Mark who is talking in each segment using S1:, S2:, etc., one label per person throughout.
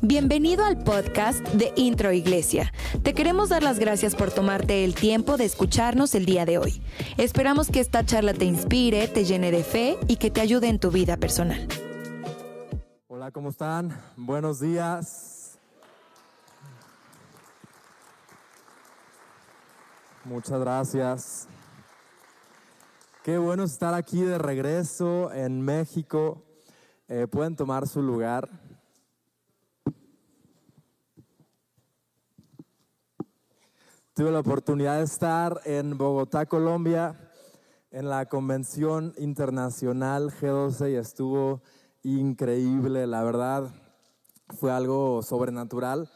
S1: Bienvenido al podcast de Intro Iglesia. Te queremos dar las gracias por tomarte el tiempo de escucharnos el día de hoy. Esperamos que esta charla te inspire, te llene de fe y que te ayude en tu vida personal.
S2: Hola, ¿cómo están? Buenos días. Muchas gracias. Qué bueno estar aquí de regreso en México. Eh, pueden tomar su lugar. Tuve la oportunidad de estar en Bogotá, Colombia, en la Convención Internacional G12 y estuvo increíble, la verdad, fue algo sobrenatural.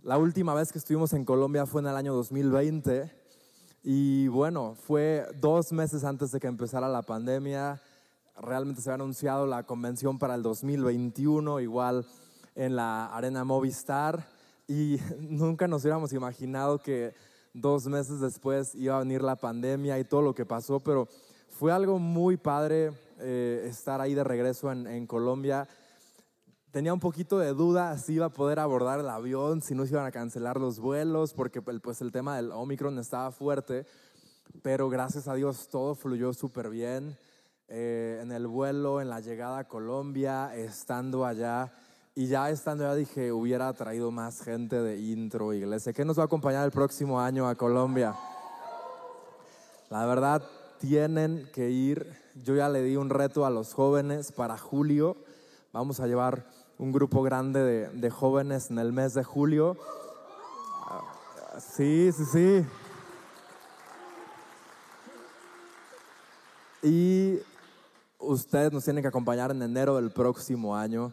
S2: La última vez que estuvimos en Colombia fue en el año 2020 y bueno, fue dos meses antes de que empezara la pandemia. Realmente se había anunciado la convención para el 2021, igual en la Arena Movistar y nunca nos hubiéramos imaginado que dos meses después iba a venir la pandemia y todo lo que pasó, pero fue algo muy padre eh, estar ahí de regreso en, Colombia. Tenía un poquito de duda si iba a poder abordar el avión, si no se iban a cancelar los vuelos, porque pues, el tema del Omicron estaba fuerte, pero gracias a Dios todo fluyó súper bien. Eh, en el vuelo, en la llegada a Colombia, estando allá y ya estando ya dije, hubiera traído más gente de intro, iglesia. ¿Qué nos va a acompañar el próximo año a Colombia? La verdad, tienen que ir. Yo ya le di un reto a los jóvenes para julio. Vamos a llevar un grupo grande de, de jóvenes en el mes de julio. Sí, sí, sí. Y ustedes nos tienen que acompañar en enero del próximo año.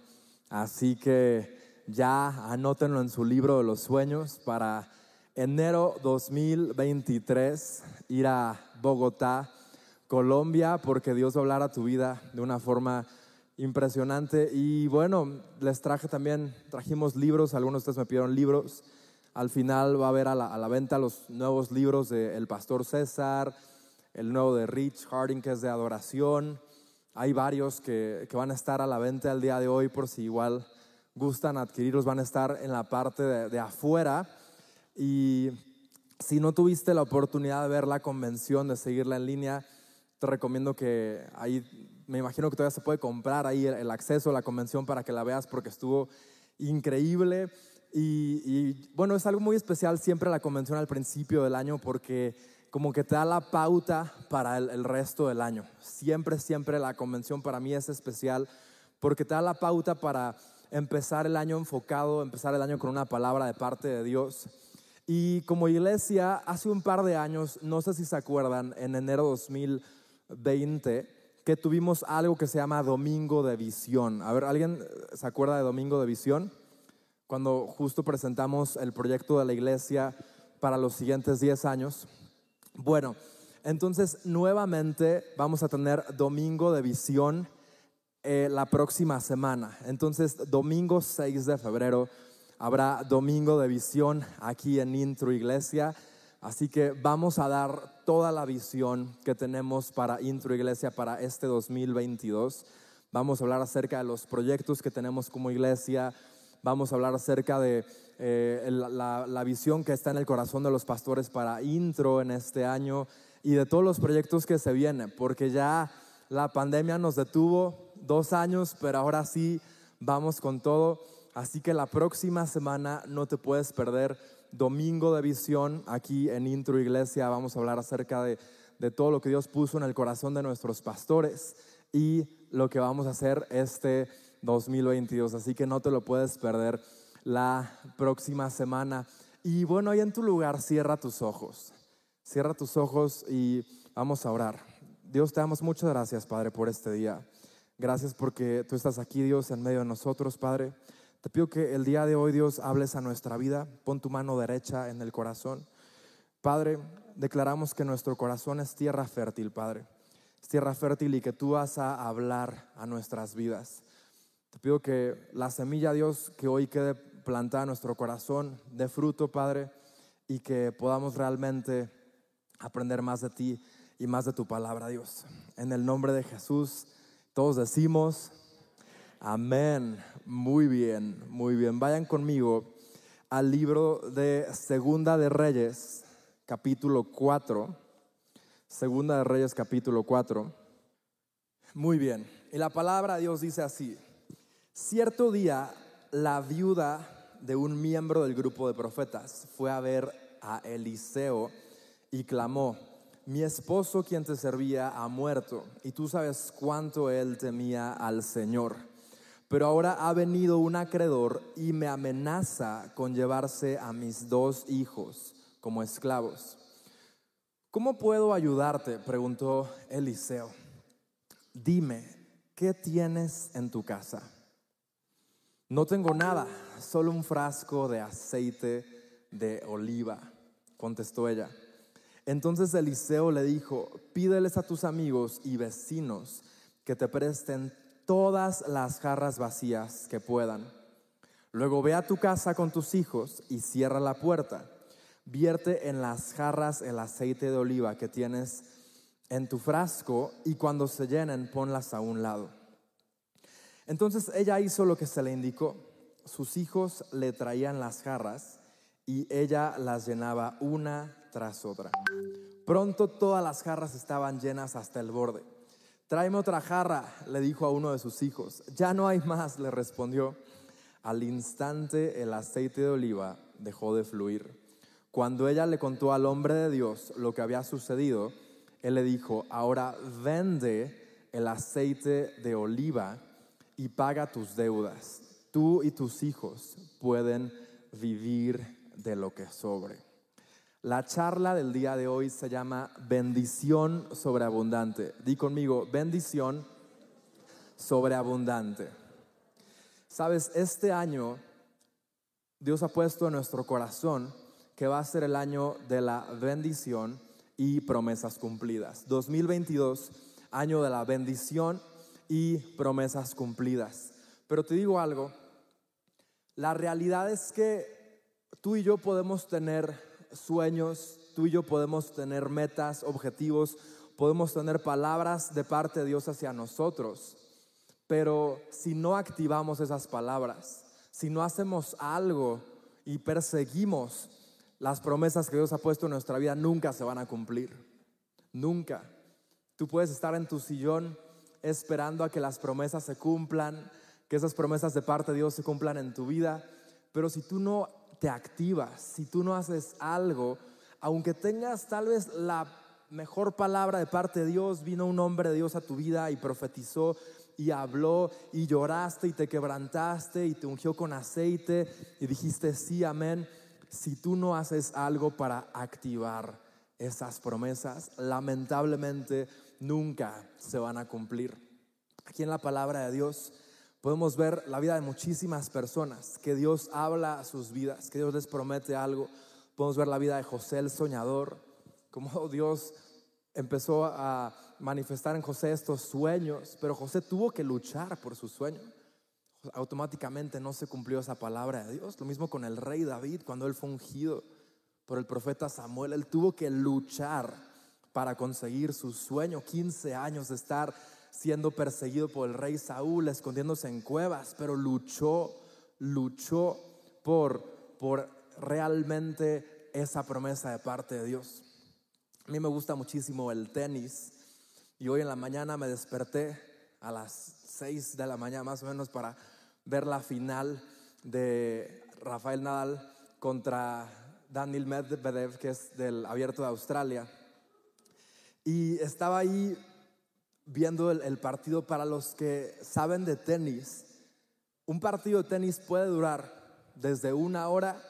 S2: Así que ya anótenlo en su libro de los sueños para enero 2023 ir a Bogotá, Colombia, porque Dios va a hablar a tu vida de una forma impresionante. Y bueno, les traje también, trajimos libros, algunos de ustedes me pidieron libros. Al final va a haber a la, venta los nuevos libros de El Pastor César, el nuevo de Rich Harding, que es de adoración. Hay varios que, van a estar a la venta el día de hoy por si igual gustan adquirirlos, van a estar en la parte de, afuera. Y si no tuviste la oportunidad de ver la convención, de seguirla en línea, te recomiendo que ahí, me imagino que todavía se puede comprar ahí el, acceso a la convención para que la veas porque estuvo increíble. Y, y, bueno, es algo muy especial siempre la convención al principio del año porque como que te da la pauta para el, resto del año. Siempre, siempre la convención para mí es especial porque te da la pauta para empezar el año enfocado, empezar el año con una palabra de parte de Dios. Y como iglesia, hace un par de años, no sé si se acuerdan, en enero 2020, que tuvimos algo que se llama Domingo de Visión. A ver, ¿alguien se acuerda de Domingo de Visión? Cuando justo presentamos el proyecto de la iglesia para los siguientes 10 años. Bueno, entonces nuevamente vamos a tener domingo de visión eh, la próxima semana. Entonces, domingo 6 de febrero habrá domingo de visión aquí en Intro Iglesia. Así que vamos a dar toda la visión que tenemos para Intro Iglesia para este 2022. Vamos a hablar acerca de los proyectos que tenemos como iglesia. Vamos a hablar acerca de eh, la, visión que está en el corazón de los pastores para intro en este año y de todos los proyectos que se vienen, porque ya la pandemia nos detuvo dos años, pero ahora sí vamos con todo. Así que la próxima semana no te puedes perder domingo de visión aquí en Intro Iglesia. Vamos a hablar acerca de, de todo lo que Dios puso en el corazón de nuestros pastores y lo que vamos a hacer este 2022. Así que no te lo puedes perder la próxima semana. Y bueno, ahí en tu lugar, cierra tus ojos. Cierra tus ojos y vamos a orar. Dios, te damos muchas gracias, Padre, por este día. Gracias porque tú estás aquí, Dios, en medio de nosotros, Padre. Te pido que el día de hoy, Dios, hables a nuestra vida. Pon tu mano derecha en el corazón. Padre, declaramos que nuestro corazón es tierra fértil, Padre. Es tierra fértil y que tú vas a hablar a nuestras vidas. Te pido que la semilla, Dios, que hoy quede plantar nuestro corazón de fruto, Padre, y que podamos realmente aprender más de ti y más de tu palabra, Dios. En el nombre de Jesús Todos decimos, amén. Muy bien, muy bien. Vayan conmigo al libro de Segunda de Reyes, capítulo 4. Segunda de Reyes, capítulo 4. Muy bien. Y la palabra de Dios dice así. Cierto día, la viuda de un miembro del grupo de profetas fue a ver a Eliseo y clamó, mi esposo quien te servía ha muerto y tú sabes cuánto él temía al Señor. Pero ahora ha venido un acreedor y me amenaza con llevarse a mis dos hijos como esclavos. ¿Cómo puedo ayudarte? preguntó Eliseo. Dime, ¿qué tienes en tu casa? No tengo nada, solo un frasco de aceite de oliva, contestó ella. Entonces Eliseo le dijo, pídeles a tus amigos y vecinos que te presten todas las jarras vacías que puedan. Luego ve a tu casa con tus hijos y cierra la puerta. Vierte en las jarras el aceite de oliva que tienes en tu frasco y cuando se llenen ponlas a un lado. Entonces ella hizo lo que se le indicó. Sus hijos le traían las jarras y ella las llenaba una tras otra. Pronto todas las jarras estaban llenas hasta el borde. Tráeme otra jarra, le dijo a uno de sus hijos. Ya no hay más, le respondió. Al instante el aceite de oliva dejó de fluir. Cuando ella le contó al hombre de Dios lo que había sucedido, él le dijo, ahora vende el aceite de oliva y paga tus deudas. Tú y tus hijos pueden vivir de lo que sobre. La charla del día de hoy se llama bendición sobreabundante. Di conmigo, bendición sobreabundante. Sabes, este año Dios ha puesto en nuestro corazón que va a ser el año de la bendición y promesas cumplidas. 2022, año de la bendición y promesas cumplidas. Pero te digo algo, la realidad es que tú y yo podemos tener sueños, tú y yo podemos tener metas, objetivos, podemos tener palabras de parte de Dios hacia nosotros, pero si no activamos esas palabras, si no hacemos algo y perseguimos las promesas que Dios ha puesto en nuestra vida, nunca se van a cumplir. Nunca. Tú puedes estar en tu sillón esperando a que las promesas se cumplan, que esas promesas de parte de Dios se cumplan en tu vida, pero si tú no te activas, si tú no haces algo, aunque tengas tal vez la mejor palabra de parte de Dios, vino un hombre de Dios a tu vida y profetizó y habló y lloraste y te quebrantaste y te ungió con aceite y dijiste sí, amén. Si tú no haces algo para activar esas promesas, lamentablemente nunca se van a cumplir. Aquí en la palabra de Dios podemos ver la vida de muchísimas personas, que Dios habla a sus vidas, que Dios les promete algo. Podemos ver la vida de José el soñador, cómo Dios empezó a manifestar en José estos sueños, pero José tuvo que luchar por su sueño. Automáticamente no se cumplió esa palabra de Dios. Lo mismo con el rey David, cuando él fue ungido por el profeta Samuel, él tuvo que luchar para conseguir su sueño, 15 años de estar siendo perseguido por el rey Saúl, escondiéndose en cuevas, pero luchó, luchó por, por realmente esa promesa de parte de Dios. A mí me gusta muchísimo el tenis y hoy en la mañana me desperté a las 6 de la mañana más o menos para ver la final de Rafael Nadal contra Daniel Medvedev, que es del Abierto de Australia. Y estaba ahí viendo el, partido, para los que saben de tenis, un partido de tenis puede durar desde una hora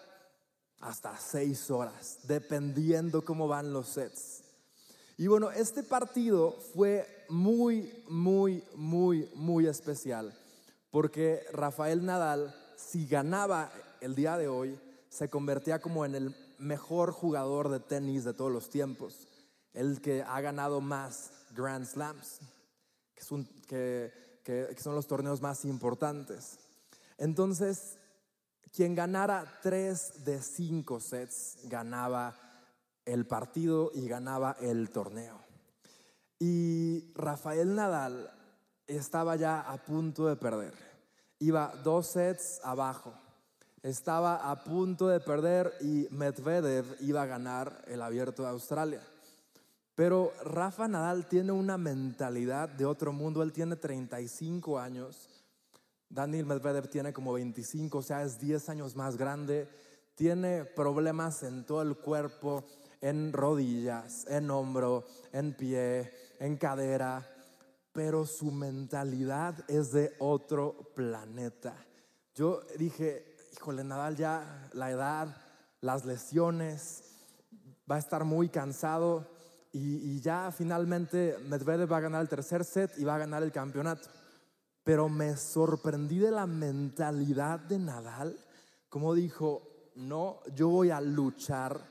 S2: hasta seis horas, dependiendo cómo van los sets. Y bueno, este partido fue muy, muy, muy, muy especial, porque Rafael Nadal, si ganaba el día de hoy, se convertía como en el mejor jugador de tenis de todos los tiempos, el que ha ganado más Grand Slams, que, son los torneos más importantes. Entonces, quien ganara tres de cinco sets ganaba el partido y ganaba el torneo. Y Rafael Nadal estaba ya a punto de perder. Iba dos sets abajo. Estaba a punto de perder y Medvedev iba a ganar el abierto de Australia. Pero Rafa Nadal tiene una mentalidad de otro mundo. Él tiene 35 años. Daniel Medvedev tiene como 25, o sea, es 10 años más grande. Tiene problemas en todo el cuerpo, en rodillas, en hombro, en pie, en cadera. Pero su mentalidad es de otro planeta. Yo dije, híjole, Nadal ya, la edad, las lesiones, va a estar muy cansado y, ya finalmente Medvedev va a ganar el tercer set y va a ganar el campeonato. Pero me sorprendí de la mentalidad de Nadal, como dijo, no, yo voy a luchar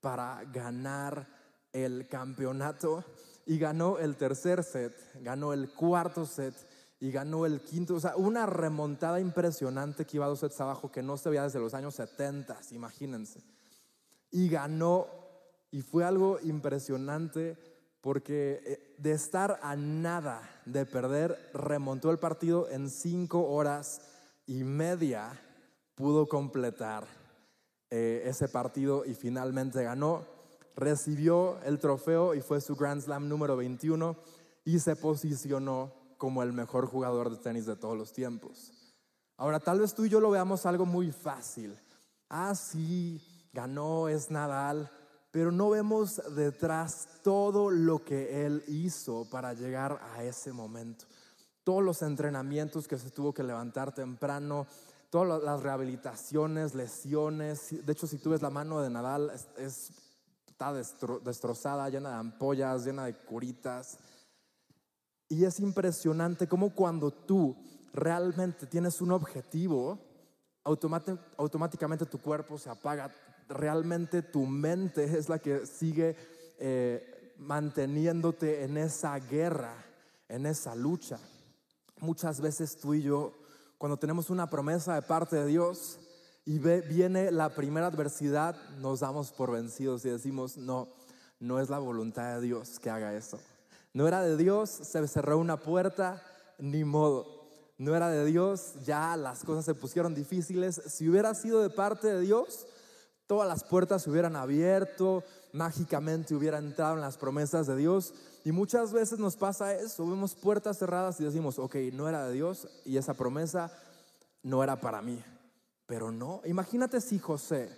S2: para ganar el campeonato. Y ganó el tercer set, ganó el cuarto set y ganó el quinto. O sea, una remontada impresionante que iba dos sets abajo que no se veía desde los años 70, imagínense. Y ganó y fue algo impresionante porque eh, de estar a nada de perder, remontó el partido en cinco horas y media, pudo completar eh, ese partido y finalmente ganó. Recibió el trofeo y fue su Grand Slam número 21 y se posicionó como el mejor jugador de tenis de todos los tiempos. Ahora, tal vez tú y yo lo veamos algo muy fácil. Ah, sí, ganó, es Nadal, pero no vemos detrás todo lo que Él hizo para llegar a ese momento. Todos los entrenamientos que se tuvo que levantar temprano, todas las rehabilitaciones, lesiones. De hecho, si tú ves la mano de Nadal, es, está destrozada, llena de ampollas, llena de curitas. Y es impresionante cómo cuando tú realmente tienes un objetivo, automáticamente tu cuerpo se apaga, realmente tu mente es la que sigue eh, manteniéndote en esa guerra, en esa lucha. Muchas veces tú y yo, cuando tenemos una promesa de parte de Dios y viene la primera adversidad, nos damos por vencidos y decimos, no, no es la voluntad de Dios que haga eso. No era de Dios, se cerró una puerta, ni modo. No era de Dios, ya las cosas se pusieron difíciles. Si hubiera sido de parte de Dios, todas las puertas se hubieran abierto, mágicamente hubiera entrado en las promesas de Dios. Y muchas veces nos pasa eso, vemos puertas cerradas y decimos, ok, no era de Dios y esa promesa no era para mí. Pero no, imagínate si José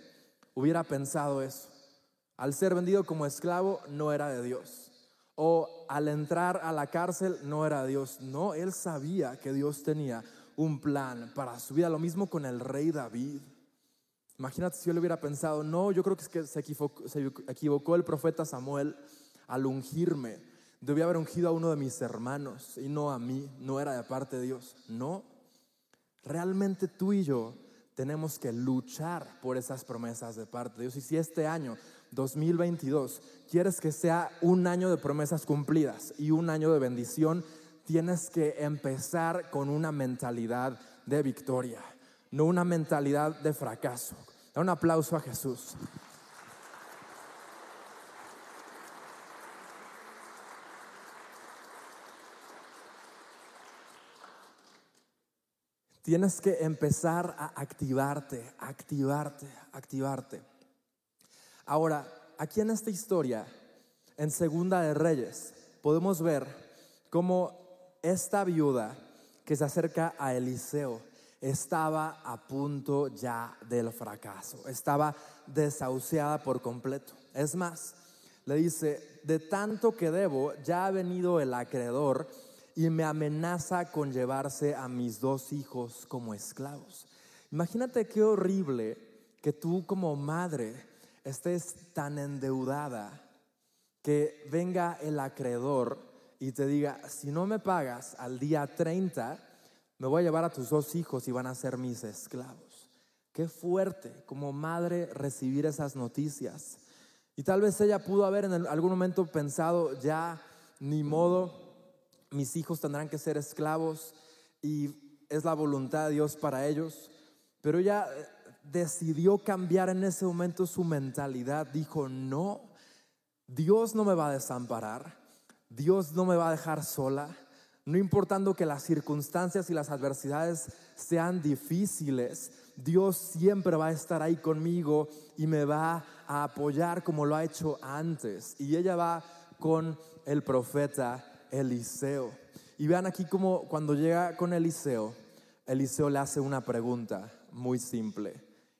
S2: hubiera pensado eso. Al ser vendido como esclavo no era de Dios. O al entrar a la cárcel no era de Dios. No, él sabía que Dios tenía un plan para su vida. Lo mismo con el rey David. Imagínate si yo le hubiera pensado, no, yo creo que, es que se, equivocó, se equivocó el profeta Samuel al ungirme. Debía haber ungido a uno de mis hermanos y no a mí, no era de parte de Dios. No, realmente tú y yo tenemos que luchar por esas promesas de parte de Dios. Y si este año, 2022, quieres que sea un año de promesas cumplidas y un año de bendición, tienes que empezar con una mentalidad de victoria, no una mentalidad de fracaso. Da un aplauso a Jesús. Tienes que empezar a activarte, activarte, activarte. Ahora, aquí en esta historia, en Segunda de Reyes, podemos ver cómo esta viuda que se acerca a Eliseo estaba a punto ya del fracaso, estaba desahuciada por completo. Es más, le dice, de tanto que debo, ya ha venido el acreedor y me amenaza con llevarse a mis dos hijos como esclavos. Imagínate qué horrible que tú como madre estés tan endeudada que venga el acreedor y te diga, si no me pagas al día 30, me voy a llevar a tus dos hijos y van a ser mis esclavos. Qué fuerte como madre recibir esas noticias. Y tal vez ella pudo haber en algún momento pensado, ya ni modo, mis hijos tendrán que ser esclavos y es la voluntad de Dios para ellos. Pero ella eh, decidió cambiar en ese momento su mentalidad. Dijo, no, Dios no me va a desamparar, Dios no me va a dejar sola, No importando que las circunstancias y las adversidades sean difíciles, Dios siempre va a estar ahí conmigo y me va a apoyar como lo ha hecho antes. Y ella va con el profeta Eliseo. Y vean aquí como cuando llega con Eliseo, Eliseo le hace una pregunta muy simple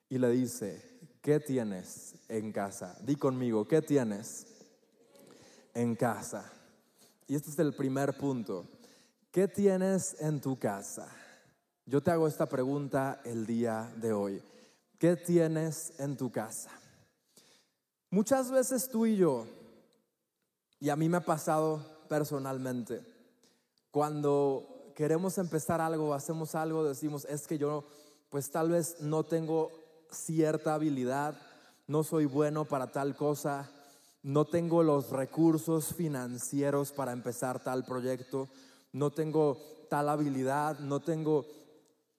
S2: y le dice, ¿qué tienes en casa? Di conmigo, ¿qué tienes en casa? Y este es el primer punto. ¿Qué tienes en tu casa? Yo te hago esta pregunta el día de hoy. ¿Qué tienes en tu casa? Muchas veces tú y yo, y a mí me ha pasado personalmente, cuando queremos empezar algo, hacemos algo, decimos, es que yo pues tal vez no tengo cierta habilidad, no soy bueno para tal cosa, no tengo los recursos financieros para empezar tal proyecto, no tengo tal habilidad, no tengo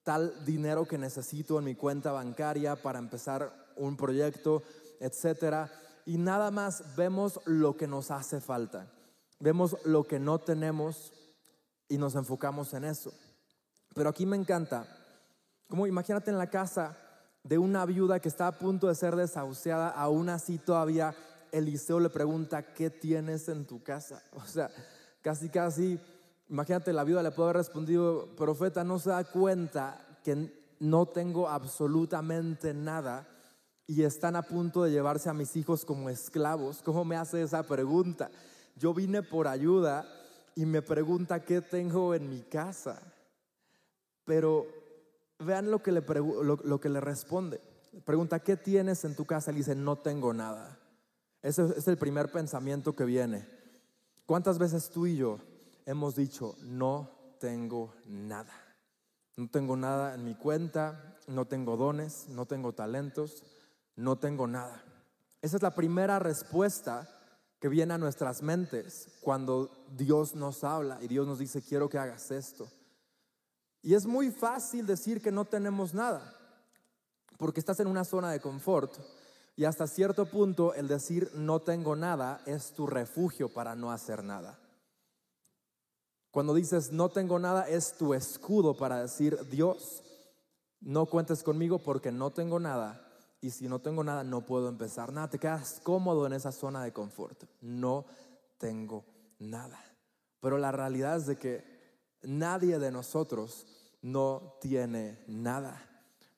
S2: tal dinero que necesito en mi cuenta bancaria para empezar un proyecto, etcétera. Y nada más vemos lo que nos hace falta. Vemos lo que no tenemos y nos enfocamos en eso. Pero aquí me encanta, como imagínate en la casa de una viuda que está a punto de ser desahuciada, aún así todavía Eliseo le pregunta, ¿qué tienes en tu casa? O sea, casi, casi, imagínate, la viuda le puede haber respondido, profeta, no se da cuenta que no tengo absolutamente nada y están a punto de llevarse a mis hijos como esclavos. ¿Cómo me hace esa pregunta? Yo vine por ayuda y me pregunta qué tengo en mi casa. Pero vean lo que le, lo, que le responde. Pregunta, ¿qué tienes en tu casa? Le dice, no tengo nada. Ese es el primer pensamiento que viene. ¿Cuántas veces tú y yo hemos dicho, no tengo nada? No tengo nada en mi cuenta, no tengo dones, no tengo talentos, no tengo nada. Esa es la primera respuesta que viene a nuestras mentes cuando Dios nos habla y Dios nos dice, quiero que hagas esto. Y es muy fácil decir que no tenemos nada, porque estás en una zona de confort y hasta cierto punto el decir no tengo nada es tu refugio para no hacer nada. Cuando dices no tengo nada es tu escudo para decir Dios, no cuentes conmigo porque no tengo nada y si no tengo nada no puedo empezar nada. Te quedas cómodo en esa zona de confort. No tengo nada. Pero la realidad es de que nadie de nosotros no tiene nada.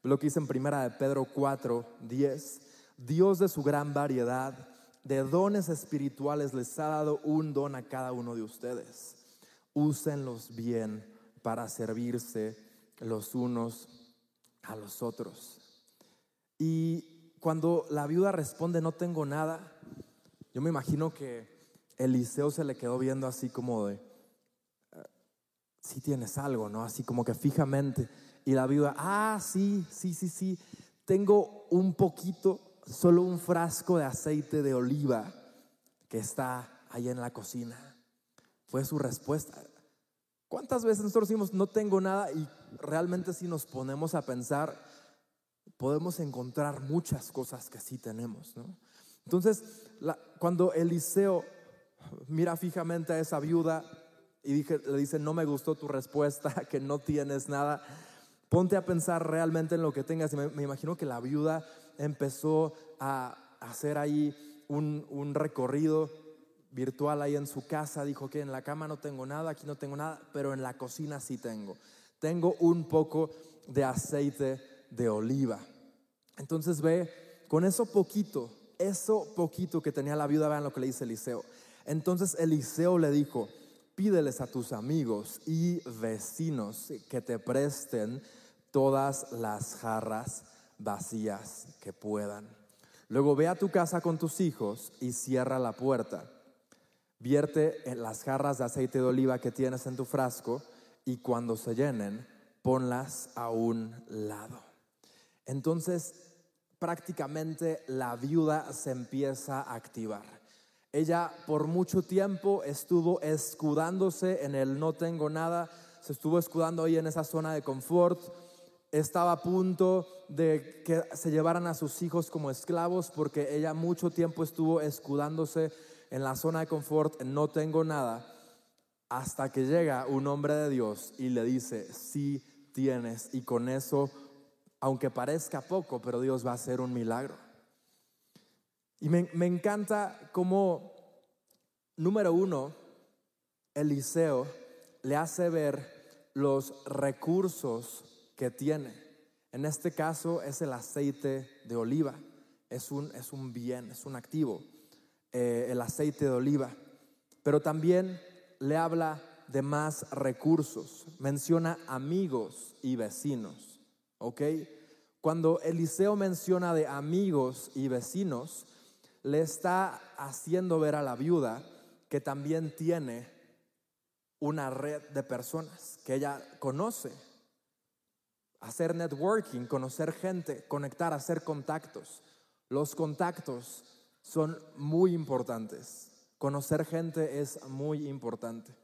S2: Lo que dice en primera de Pedro 4, 10, Dios de su gran variedad de dones espirituales les ha dado un don a cada uno de ustedes. Úsenlos bien para servirse los unos a los otros. Y cuando la viuda responde, no tengo nada, yo me imagino que Eliseo se le quedó viendo así como de, si tienes algo, ¿no? Así como que fijamente. Y la viuda, ah, sí, sí, sí, sí, tengo un poquito, solo un frasco de aceite de oliva que está ahí en la cocina. Fue su respuesta. ¿Cuántas veces nosotros decimos no tengo nada y realmente si nos ponemos a pensar, podemos encontrar muchas cosas que sí tenemos, ¿no? Entonces, cuando Eliseo mira fijamente a esa viuda, y le dice, no me gustó tu respuesta, que no tienes nada. Ponte a pensar realmente en lo que tengas. me, imagino que la viuda empezó a hacer ahí un recorrido virtual ahí en su casa. Dijo que en la cama no tengo nada, aquí no tengo nada, pero en la cocina sí tengo. Tengo un poco de aceite de oliva. Entonces ve, con eso poquito, eso poquito que tenía la viuda, vean lo que le dice Eliseo. Entonces Eliseo le dijo, pídeles a tus amigos y vecinos que te presten todas las jarras vacías que puedan. Luego ve a tu casa con tus hijos y cierra la puerta. Vierte en las jarras de aceite de oliva que tienes en tu frasco y cuando se llenen, ponlas a un lado. Entonces, prácticamente la viuda se empieza a activar. Ella por mucho tiempo estuvo escudándose en el no tengo nada, se estuvo escudando ahí en esa zona de confort, estaba a punto de que se llevaran a sus hijos como esclavos porque ella mucho tiempo estuvo escudándose en la zona de confort, no tengo nada, hasta que llega un hombre de Dios y le dice, sí tienes, y con eso, aunque parezca poco, pero Dios va a hacer un milagro. Y me, me encanta cómo, número uno, Eliseo le hace ver los recursos que tiene. En este caso es el aceite de oliva, es un, es un bien, es un activo, eh, el aceite de oliva. Pero también le habla de más recursos, menciona amigos y vecinos, ¿ok? Cuando Eliseo menciona de amigos y vecinos, le está haciendo ver a la viuda que también tiene una red de personas que ella conoce. Hacer networking, conocer gente, conectar, hacer contactos. Los contactos son muy importantes. Conocer gente es muy importante.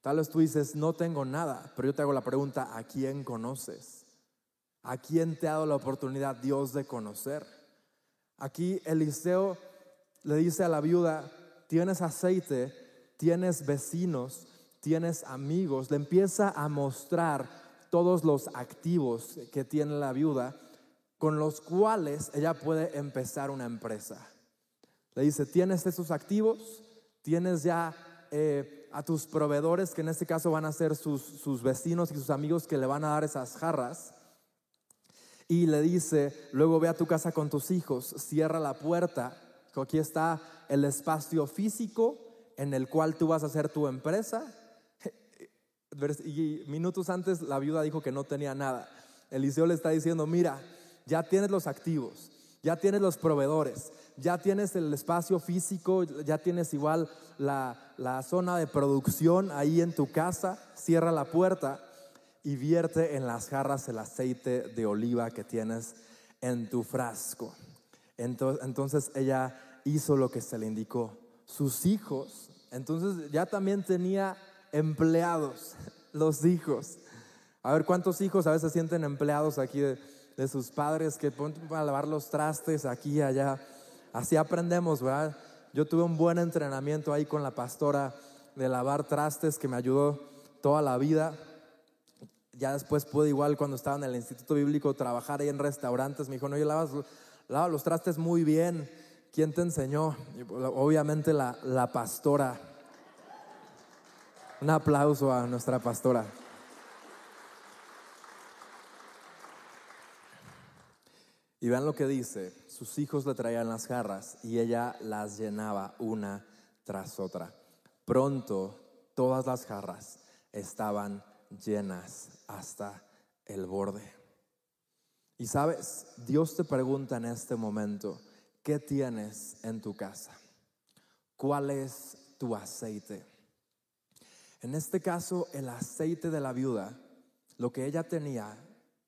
S2: Tal vez tú dices, no tengo nada, pero yo te hago la pregunta, ¿a quién conoces? ¿A quién te ha dado la oportunidad Dios de conocer? Aquí Eliseo le dice a la viuda, tienes aceite, tienes vecinos, tienes amigos, le empieza a mostrar todos los activos que tiene la viuda con los cuales ella puede empezar una empresa. Le dice, tienes esos activos, tienes ya eh, a tus proveedores, que en este caso van a ser sus, sus vecinos y sus amigos que le van a dar esas jarras. Y le dice, luego ve a tu casa con tus hijos, cierra la puerta, aquí está el espacio físico en el cual tú vas a hacer tu empresa y minutos antes la viuda dijo que no tenía nada. Eliseo le está diciendo, mira, ya tienes los activos, ya tienes los proveedores, ya tienes el espacio físico, ya tienes igual la, la zona de producción ahí en tu casa, cierra la puerta y vierte en las jarras el aceite de oliva que tienes en tu frasco. Entonces, entonces ella hizo lo que se le indicó. Sus hijos, entonces ya también tenía empleados, los hijos. A ver cuántos hijos a veces sienten empleados aquí de, sus padres que ponen para lavar los trastes aquí y allá. Así aprendemos, ¿verdad? Yo tuve un buen entrenamiento ahí con la pastora de lavar trastes que me ayudó toda la vida. Ya después pude igual cuando estaba en el Instituto Bíblico trabajar ahí en restaurantes. Me dijo, no, yo lavas, lava los trastes muy bien. ¿Quién te enseñó? Obviamente la, la pastora. Un aplauso a nuestra pastora. Y vean lo que dice, sus hijos le traían las jarras y ella las llenaba una tras otra. Pronto todas las jarras estaban llenas hasta el borde. Y sabes, Dios te pregunta en este momento, ¿qué tienes en tu casa? ¿Cuál es tu aceite? En este caso, el aceite de la viuda, lo que ella tenía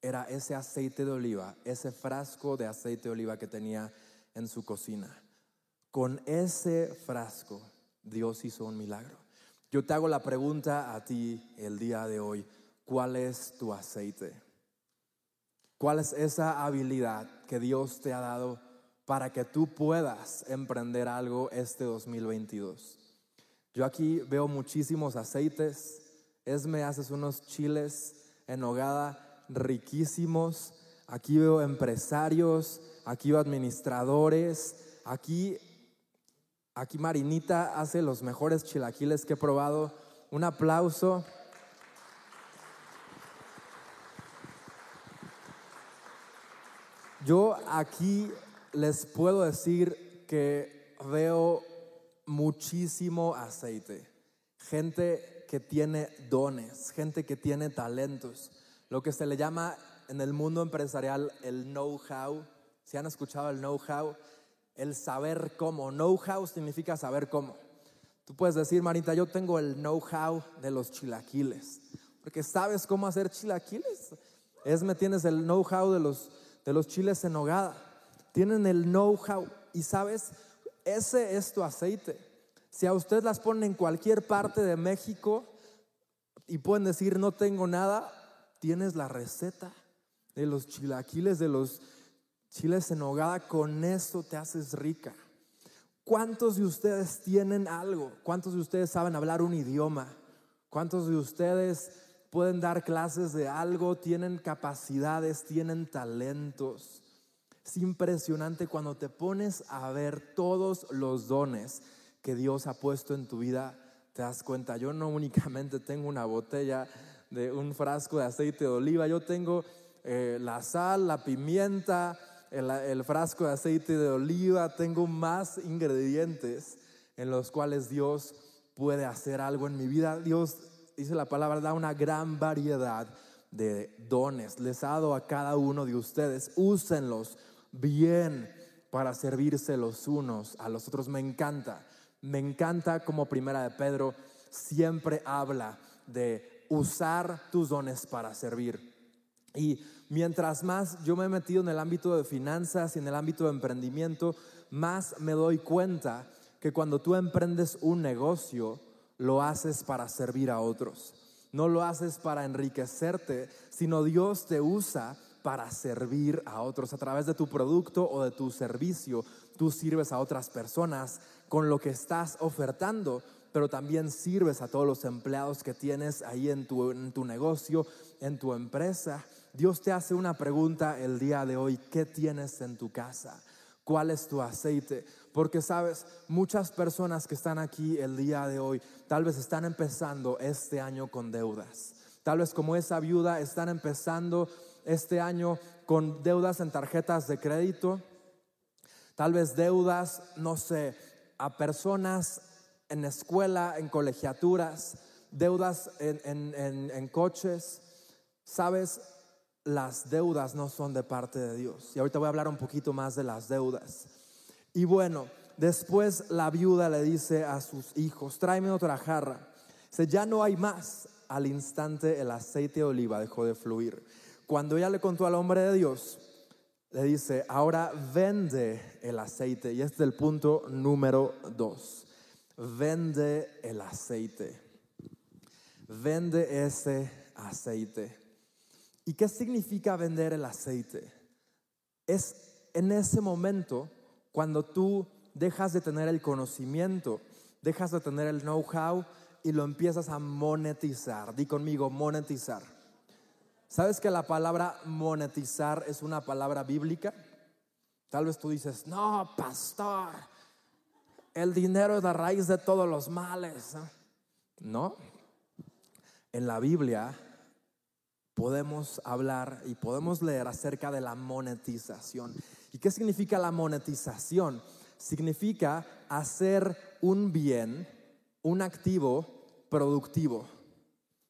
S2: era ese aceite de oliva, ese frasco de aceite de oliva que tenía en su cocina. Con ese frasco, Dios hizo un milagro. Yo te hago la pregunta a ti el día de hoy, ¿cuál es tu aceite? ¿Cuál es esa habilidad que Dios te ha dado para que tú puedas emprender algo este 2022? Yo aquí veo muchísimos aceites. Esme, haces unos chiles en hogada riquísimos. Aquí veo empresarios, aquí veo administradores, aquí, aquí Marinita hace los mejores chilaquiles que he probado. Un aplauso. Yo aquí les puedo decir que veo muchísimo aceite. Gente que tiene dones, gente que tiene talentos, lo que se le llama en el mundo empresarial el know-how. Si han escuchado el know-how, el saber cómo. Know-how significa saber cómo. Tú puedes decir, Marita, yo tengo el know-how de los chilaquiles, porque sabes cómo hacer chilaquiles. Es me tienes el know-how de los, de los chiles en hogada. Tienen el know-how y sabes ese es tu aceite. Si a usted las pone en cualquier parte de México y pueden decir no tengo nada, tienes la receta de los chilaquiles, de los chiles en hogada, con esto te haces rica. ¿Cuántos de ustedes tienen algo? ¿Cuántos de ustedes saben hablar un idioma? ¿Cuántos de ustedes pueden dar clases de algo, tienen capacidades, tienen talentos? Es impresionante cuando te pones a ver todos los dones que Dios ha puesto en tu vida, te das cuenta, yo no únicamente tengo una botella de un frasco de aceite de oliva, yo tengo eh, la sal, la pimienta, el, frasco de aceite de oliva, tengo más ingredientes en los cuales Dios puede hacer algo en mi vida. Dios, dice la palabra, da una gran variedad de dones. Les ha dado a cada uno de ustedes. Úsenlos bien para servirse los unos a los otros. Me encanta. Me encanta como primera de Pedro siempre habla de usar tus dones para servir. Y mientras más yo me he metido en el ámbito de finanzas y en el ámbito de emprendimiento, más me doy cuenta que cuando tú emprendes un negocio, lo haces para servir a otros. No lo haces para enriquecerte, sino Dios te usa para servir a otros. A través de tu producto o de tu servicio, tú sirves a otras personas con lo que estás ofertando, pero también sirves a todos los empleados que tienes ahí en tu, en tu negocio, en tu empresa. Dios te hace una pregunta el día de hoy, ¿qué tienes en tu casa? ¿Cuál es tu aceite? Porque sabes, muchas personas que están aquí el día de hoy tal vez están empezando este año con deudas. Tal vez como esa viuda están empezando este año con deudas en tarjetas de crédito. Tal vez deudas, no sé, a personas en escuela, en colegiaturas, deudas en, en coches. Sabes, las deudas no son de parte de Dios. Y ahorita voy a hablar un poquito más de las deudas. Y bueno, después la viuda le dice a sus hijos, tráeme otra jarra. Dice, ya no hay más. Al instante el aceite de oliva dejó de fluir. Cuando ella le contó al hombre de Dios, le dice, ahora vende el aceite. Y este es el punto número dos. Vende el aceite. Vende ese aceite. ¿Y qué significa vender el aceite? Es en ese momento cuando tú dejas de tener el conocimiento, dejas de tener el know-how y lo empiezas a monetizar. Di conmigo, monetizar. ¿Sabes que la palabra monetizar es una palabra bíblica? Tal vez tú dices, no, pastor, el dinero es la raíz de todos los males. No, en la Biblia podemos hablar y podemos leer acerca de la monetización. ¿Y qué significa la monetización? Significa hacer un bien, un activo productivo.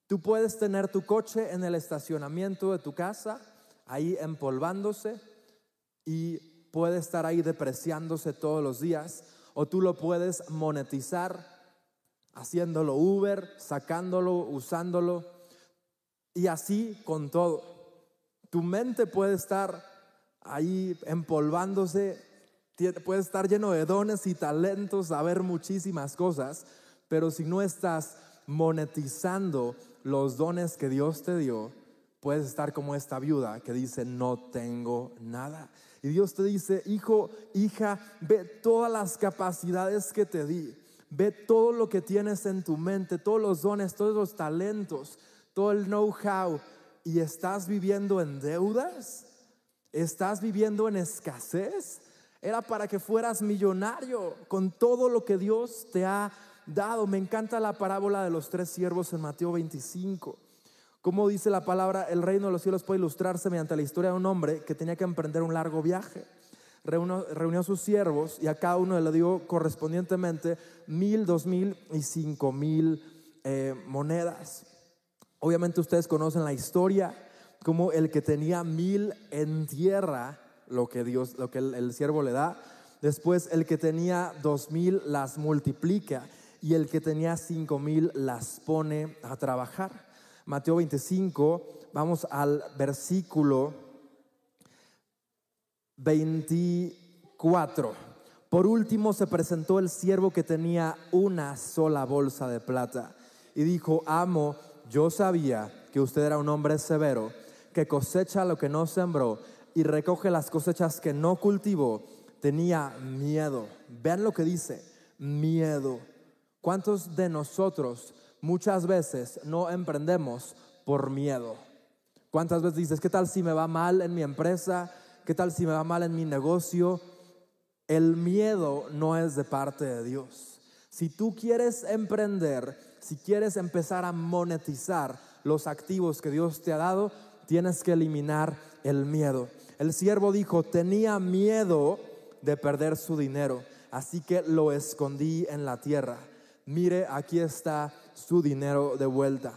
S2: Tú puedes tener tu coche en el estacionamiento de tu casa, ahí empolvándose y puede estar ahí depreciándose todos los días, o tú lo puedes monetizar haciéndolo Uber, sacándolo, usándolo y así con todo. Tu mente puede estar ahí empolvándose, puede estar lleno de dones y talentos, saber muchísimas cosas, pero si no estás monetizando los dones que Dios te dio, puedes estar como esta viuda que dice, no tengo nada. Y Dios te dice, hijo, hija, ve todas las capacidades que te di, ve todo lo que tienes en tu mente, todos los dones, todos los talentos todo el know-how y estás viviendo en deudas, estás viviendo en escasez, era para que fueras millonario con todo lo que Dios te ha dado. Me encanta la parábola de los tres siervos en Mateo 25. Como dice la palabra, el reino de los cielos puede ilustrarse mediante la historia de un hombre que tenía que emprender un largo viaje. Reunió, reunió a sus siervos y a cada uno le dio correspondientemente mil, dos mil y cinco mil eh, monedas. Obviamente ustedes conocen la historia, como el que tenía mil en tierra, lo que Dios, lo que el, siervo le da. Después el que tenía dos mil las multiplica y el que tenía cinco mil las pone a trabajar. Mateo 25, vamos al versículo 24. Por último se presentó el siervo que tenía una sola bolsa de plata y dijo, amo, yo sabía que usted era un hombre severo, que cosecha lo que no sembró y recoge las cosechas que no cultivó. Tenía miedo. Vean lo que dice, miedo. ¿Cuántos de nosotros muchas veces no emprendemos por miedo. ¿Cuántas veces dices, qué tal si me va mal en mi empresa? ¿Qué tal si me va mal en mi negocio? El miedo no es de parte de Dios. Si tú quieres emprender, si quieres empezar a monetizar los activos que Dios te ha dado, tienes que eliminar el miedo. El siervo dijo, tenía miedo de perder su dinero, así que lo escondí en la tierra. Mire, aquí está su dinero de vuelta.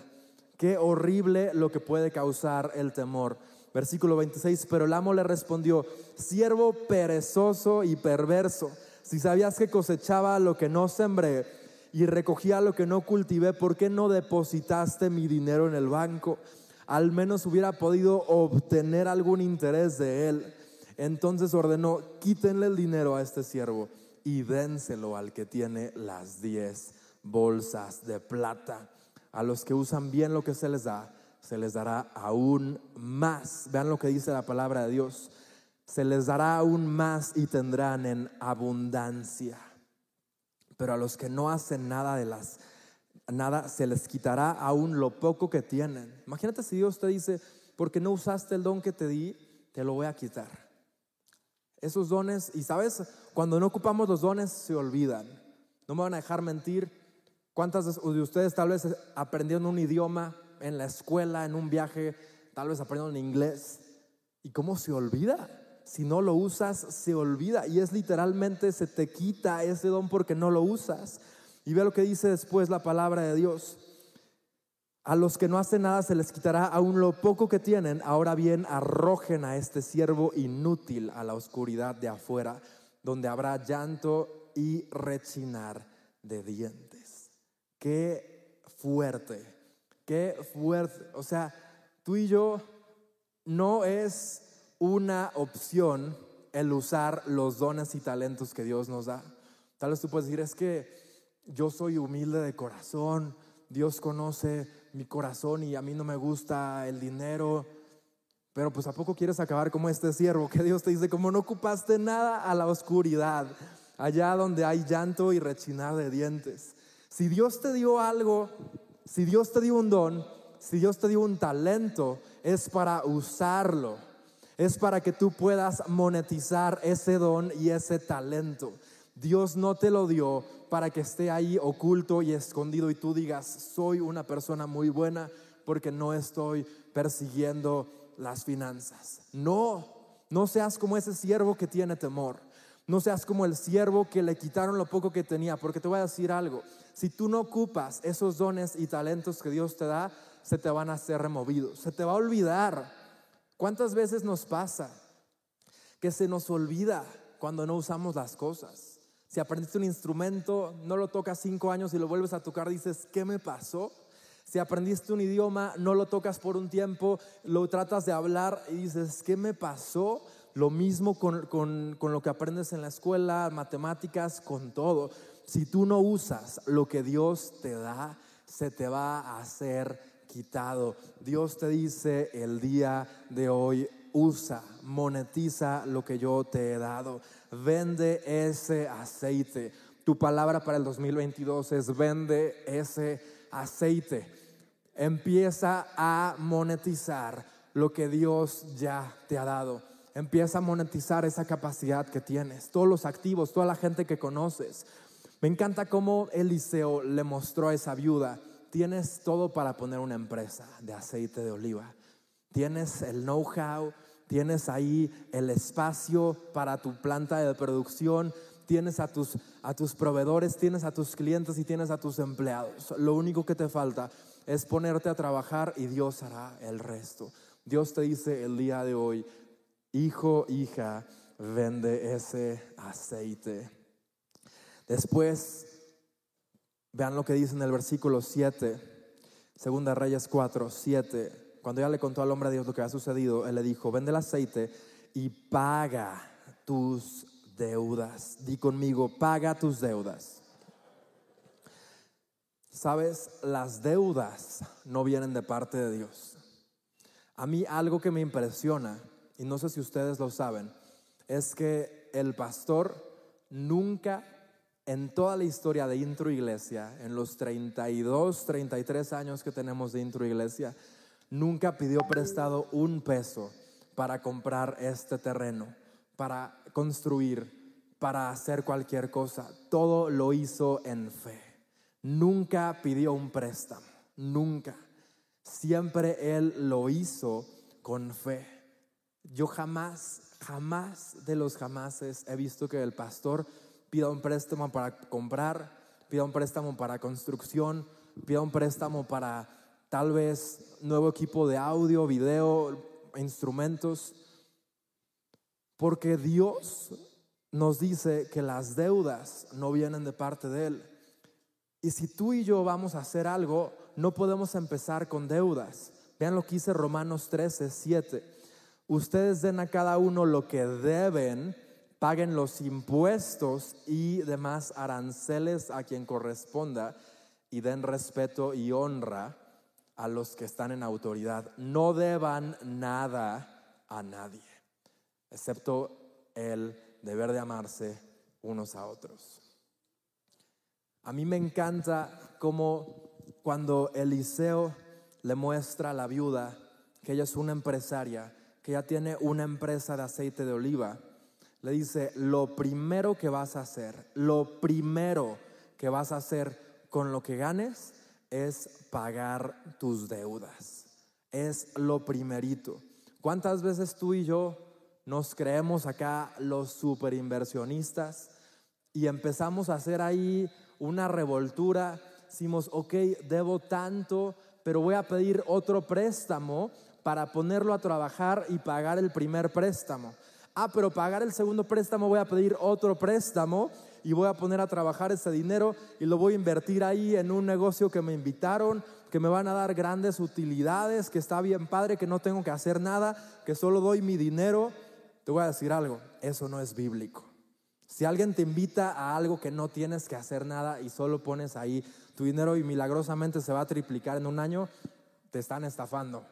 S2: Qué horrible lo que puede causar el temor. Versículo 26, pero el amo le respondió, siervo perezoso y perverso, si sabías que cosechaba lo que no sembré y recogía lo que no cultivé, ¿por qué no depositaste mi dinero en el banco? Al menos hubiera podido obtener algún interés de él. Entonces ordenó, quítenle el dinero a este siervo y dénselo al que tiene las diez bolsas de plata. A los que usan bien lo que se les da, se les dará aún más. Vean lo que dice la palabra de Dios. Se les dará aún más y tendrán en abundancia. Pero a los que no hacen nada de las nada se les quitará aún lo poco que tienen. Imagínate si Dios te dice, porque no usaste el don que te di, te lo voy a quitar. Esos dones, y sabes, cuando no ocupamos los dones se olvidan. No me van a dejar mentir. ¿Cuántas de ustedes tal vez aprendieron un idioma en la escuela, en un viaje, tal vez aprendieron inglés. ¿Y cómo se olvida? Si no lo usas, se olvida. Y es literalmente, se te quita ese don porque no lo usas. Y ve lo que dice después la palabra de Dios. A los que no hacen nada se les quitará aún lo poco que tienen. Ahora bien, arrojen a este siervo inútil a la oscuridad de afuera, donde habrá llanto y rechinar de dientes. Qué fuerte Qué fuerte. O sea, tú y yo no es una opción el usar los dones y talentos que Dios nos da. Tal vez tú puedes decir, es que yo soy humilde de corazón, Dios conoce mi corazón y a mí no me gusta el dinero. Pero pues a poco quieres acabar como este siervo que Dios te dice, como no ocupaste nada a la oscuridad, allá donde hay llanto y rechinar de dientes. Si Dios te dio algo si Dios te dio un don, si Dios te dio un talento, es para usarlo. Es para que tú puedas monetizar ese don y ese talento. Dios no te lo dio para que esté ahí oculto y escondido y tú digas, soy una persona muy buena porque no estoy persiguiendo las finanzas. No, no seas como ese siervo que tiene temor. No seas como el siervo que le quitaron lo poco que tenía, porque te voy a decir algo. Si tú no ocupas esos dones y talentos que Dios te da, se te van a ser removidos, se te va a olvidar. ¿Cuántas veces nos pasa que se nos olvida cuando no usamos las cosas? Si aprendiste un instrumento, no lo tocas cinco años y lo vuelves a tocar, dices, ¿qué me pasó? Si aprendiste un idioma, no lo tocas por un tiempo, lo tratas de hablar y dices, ¿qué me pasó? Lo mismo con, con, con, lo que aprendes en la escuela, matemáticas, con todo. Si tú no usas lo que Dios te da, se te va a ser quitado. Dios te dice el día de hoy, usa, monetiza lo que yo te he dado. Vende ese aceite. Tu palabra para el 2022 es vende ese aceite. Empieza a monetizar lo que Dios ya te ha dado empieza a monetizar esa capacidad que tienes, todos los activos, toda la gente que conoces. Me encanta cómo Eliseo le mostró a esa viuda, tienes todo para poner una empresa de aceite de oliva, tienes el know-how, tienes ahí el espacio para tu planta de producción, tienes a tus, a tus proveedores, tienes a tus clientes y tienes a tus empleados. Lo único que te falta es ponerte a trabajar y Dios hará el resto. Dios te dice el día de hoy, hijo, hija, vende ese aceite. Después, vean lo que dice en el versículo 7, segunda Reyes 4, 7. Cuando ya le contó al hombre de Dios lo que ha sucedido, él le dijo, vende el aceite y paga tus deudas. Di conmigo, paga tus deudas. Sabes, las deudas no vienen de parte de Dios. A mí algo que me impresiona y no sé si ustedes lo saben, es que el pastor nunca en toda la historia de Intro Iglesia, en los 32, 33 años que tenemos de Intro Iglesia, nunca pidió prestado un peso para comprar este terreno, para construir, para hacer cualquier cosa. Todo lo hizo en fe. Nunca pidió un préstamo, nunca. Siempre Él lo hizo con fe. Yo jamás, jamás de los jamases he visto que el pastor pida un préstamo para comprar, pida un préstamo para construcción, pida un préstamo para tal vez nuevo equipo de audio, video, instrumentos. Porque Dios nos dice que las deudas no vienen de parte de Él. Y si tú y yo vamos a hacer algo, no podemos empezar con deudas. Vean lo que dice Romanos 13, 7. Ustedes den a cada uno lo que deben paguen los impuestos y demás aranceles a quien corresponda y den respeto y honra a los que están en autoridad. No deban nada a nadie, excepto el deber de amarse unos a otros. A mí me encanta cómo cuando Eliseo le muestra a la viuda que ella es una empresaria, que ella tiene una empresa de aceite de oliva, le dice, lo primero que vas a hacer, lo primero que vas a hacer con lo que ganes es pagar tus deudas. Es lo primerito. ¿Cuántas veces tú y yo nos creemos acá los super inversionistas y empezamos a hacer ahí una revoltura? Decimos, ok, debo tanto, pero voy a pedir otro préstamo para ponerlo a trabajar y pagar el primer préstamo ah, pero pagar el segundo préstamo voy a pedir otro préstamo y voy a poner a trabajar ese dinero y lo voy a invertir ahí en un negocio que me invitaron, que me van a dar grandes utilidades, que está bien padre, que no tengo que hacer nada, que solo doy mi dinero. Te voy a decir algo, eso no es bíblico. Si alguien te invita a algo que no tienes que hacer nada y solo pones ahí tu dinero y milagrosamente se va a triplicar en un año, te están estafando.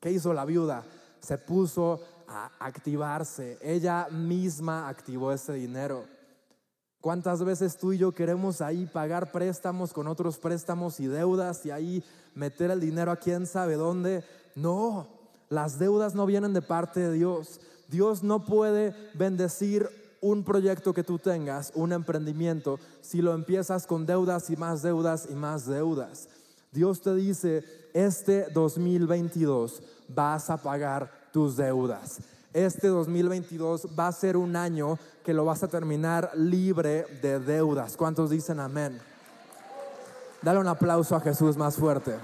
S2: ¿Qué hizo la viuda? Se puso a activarse. Ella misma activó ese dinero. ¿Cuántas veces tú y yo queremos ahí pagar préstamos con otros préstamos y deudas y ahí meter el dinero a quién sabe dónde? No, las deudas no vienen de parte de Dios. Dios no puede bendecir un proyecto que tú tengas, un emprendimiento, si lo empiezas con deudas y más deudas y más deudas. Dios te dice, este 2022 vas a pagar tus deudas. Este 2022 va a ser un año que lo vas a terminar libre de deudas. ¿Cuántos dicen amén? Dale un aplauso a Jesús más fuerte.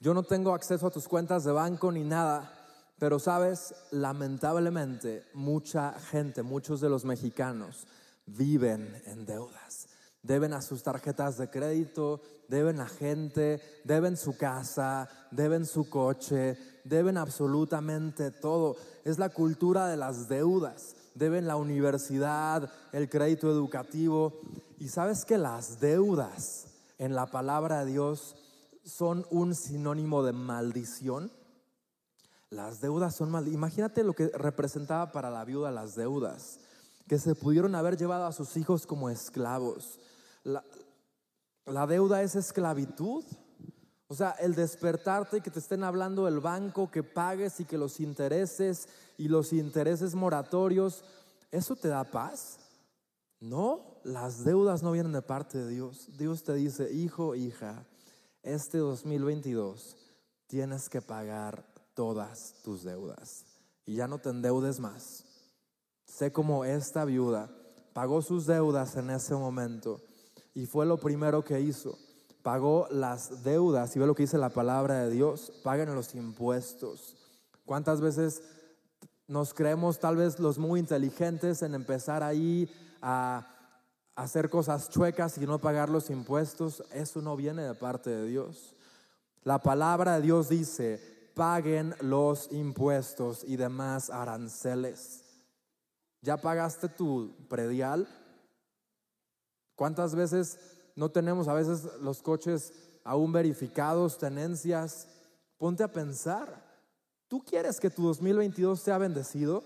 S2: Yo no tengo acceso a tus cuentas de banco ni nada, pero sabes, lamentablemente mucha gente, muchos de los mexicanos viven en deudas deben a sus tarjetas de crédito, deben a gente, deben su casa, deben su coche, deben absolutamente todo. Es la cultura de las deudas. Deben la universidad, el crédito educativo. Y sabes que las deudas en la palabra de Dios son un sinónimo de maldición. Las deudas son mal. Imagínate lo que representaba para la viuda las deudas, que se pudieron haber llevado a sus hijos como esclavos la, deuda es esclavitud. O sea, el despertarte y que te estén hablando del banco, que pagues y que los intereses y los intereses moratorios, ¿eso te da paz? No, las deudas no vienen de parte de Dios. Dios te dice, hijo, hija, este 2022 tienes que pagar todas tus deudas y ya no te endeudes más. Sé como esta viuda pagó sus deudas en ese momento y fue lo primero que hizo. Pagó las deudas y ve lo que dice la palabra de Dios. Paguen los impuestos. ¿Cuántas veces nos creemos tal vez los muy inteligentes en empezar ahí a hacer cosas chuecas y no pagar los impuestos? Eso no viene de parte de Dios. La palabra de Dios dice, paguen los impuestos y demás aranceles. ¿Ya pagaste tu predial? ¿Cuántas veces no tenemos a veces los coches aún verificados, tenencias? Ponte a pensar. ¿tú quieres que tu 2022 sea bendecido?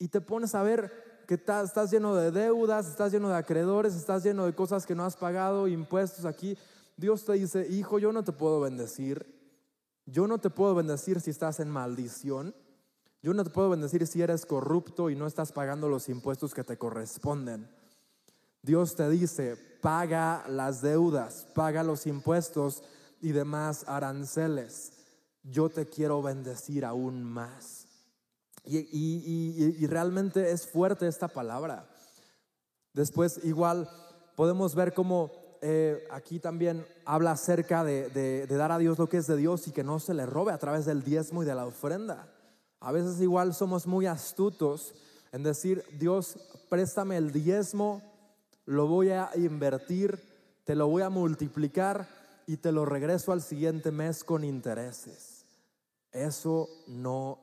S2: Y te pones a ver que estás lleno de deudas, estás lleno de acreedores, estás lleno de cosas que no has pagado, impuestos aquí. Dios te dice, hijo, yo no te puedo bendecir. Yo no te puedo bendecir si estás en maldición. Yo no te puedo bendecir si eres corrupto y no estás pagando los impuestos que te corresponden. Dios te dice, paga las deudas, paga los impuestos y demás aranceles. Yo te quiero bendecir aún más. Y, realmente es fuerte esta palabra. Después igual podemos ver cómo eh, aquí también habla acerca de dar a Dios lo que es de Dios y que no se le robe a través del diezmo y de la ofrenda. A veces igual somos muy astutos en decir, Dios, préstame el diezmo, lo voy a invertir, te lo voy a multiplicar y te lo regreso al siguiente mes con intereses. Eso no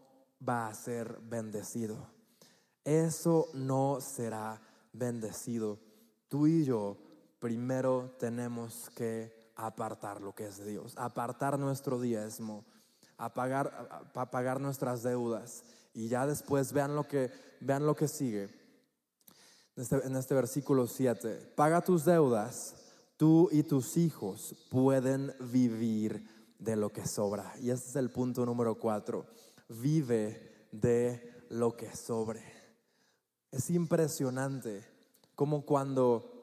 S2: va a ser bendecido. Eso no será bendecido. Tú y yo primero tenemos que apartar lo que es de Dios, apartar nuestro diezmo a pagar, a pagar nuestras deudas. Y ya después vean lo que, vean lo que sigue en este, en este versículo 7. Paga tus deudas, tú y tus hijos pueden vivir de lo que sobra. Y este es el punto número 4. Vive de lo que sobre. Es impresionante como cuando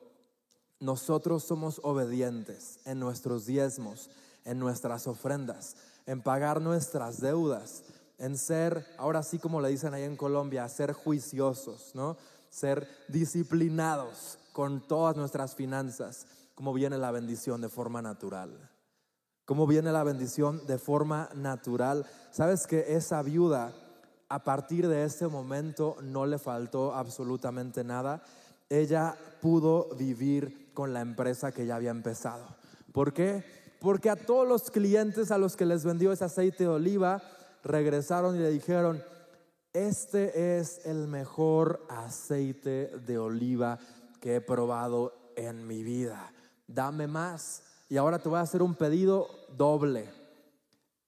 S2: nosotros somos obedientes en nuestros diezmos, en nuestras ofrendas, en pagar nuestras deudas, en ser, ahora sí como le dicen ahí en Colombia, ser juiciosos, ¿no? Ser disciplinados con todas nuestras finanzas, como viene la bendición de forma natural. Como viene la bendición de forma natural. Sabes que esa viuda, a partir de ese momento, no le faltó absolutamente nada. Ella pudo vivir con la empresa que ya había empezado. ¿Por qué? Porque a todos los clientes a los que les vendió ese aceite de oliva, regresaron y le dijeron, este es el mejor aceite de oliva que he probado en mi vida. Dame más. Y ahora te voy a hacer un pedido doble.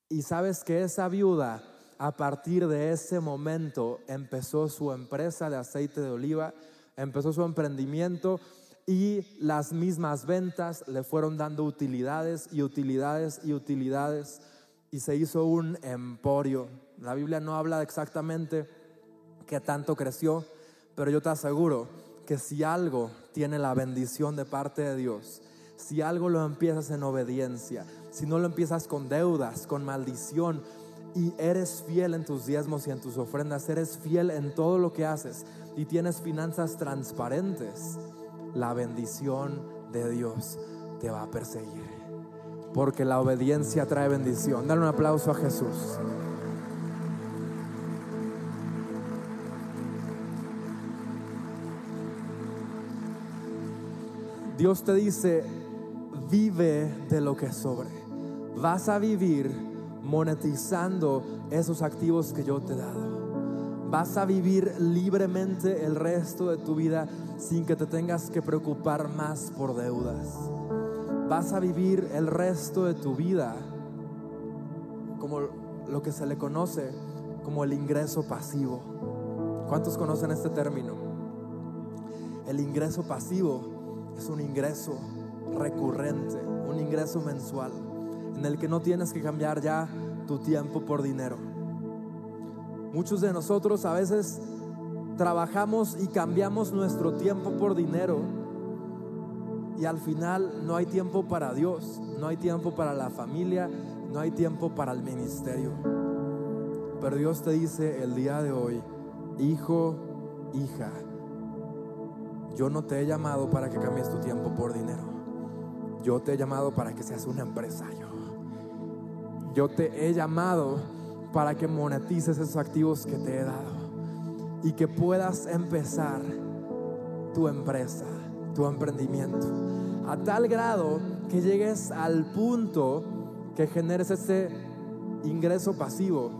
S2: Y sabes que esa viuda, a partir de ese momento, empezó su empresa de aceite de oliva, empezó su emprendimiento y las mismas ventas le fueron dando utilidades y utilidades y utilidades y se hizo un emporio. La Biblia no habla exactamente qué tanto creció, pero yo te aseguro que si algo tiene la bendición de parte de Dios, si algo lo empiezas en obediencia, si no lo empiezas con deudas, con maldición, y eres fiel en tus diezmos y en tus ofrendas, eres fiel en todo lo que haces y tienes finanzas transparentes, la bendición de Dios te va a perseguir. Porque la obediencia trae bendición. Dale un aplauso a Jesús. Dios te dice, vive de lo que sobre. Vas a vivir monetizando esos activos que yo te he dado. Vas a vivir libremente el resto de tu vida sin que te tengas que preocupar más por deudas. Vas a vivir el resto de tu vida como lo que se le conoce como el ingreso pasivo. ¿Cuántos conocen este término? El ingreso pasivo es un ingreso recurrente, un ingreso mensual, en el que no tienes que cambiar ya tu tiempo por dinero Muchos de nosotros a veces trabajamos y cambiamos nuestro tiempo por dinero y al final no hay tiempo para Dios, no hay tiempo para la familia, no hay tiempo para el ministerio. Pero Dios te dice el día de hoy, hijo, hija, yo no te he llamado para que cambies tu tiempo por dinero. Yo te he llamado para que seas un empresario. Yo te he llamado para que monetices esos activos que te he dado y que puedas empezar tu empresa, tu emprendimiento, a tal grado que llegues al punto que generes ese ingreso pasivo,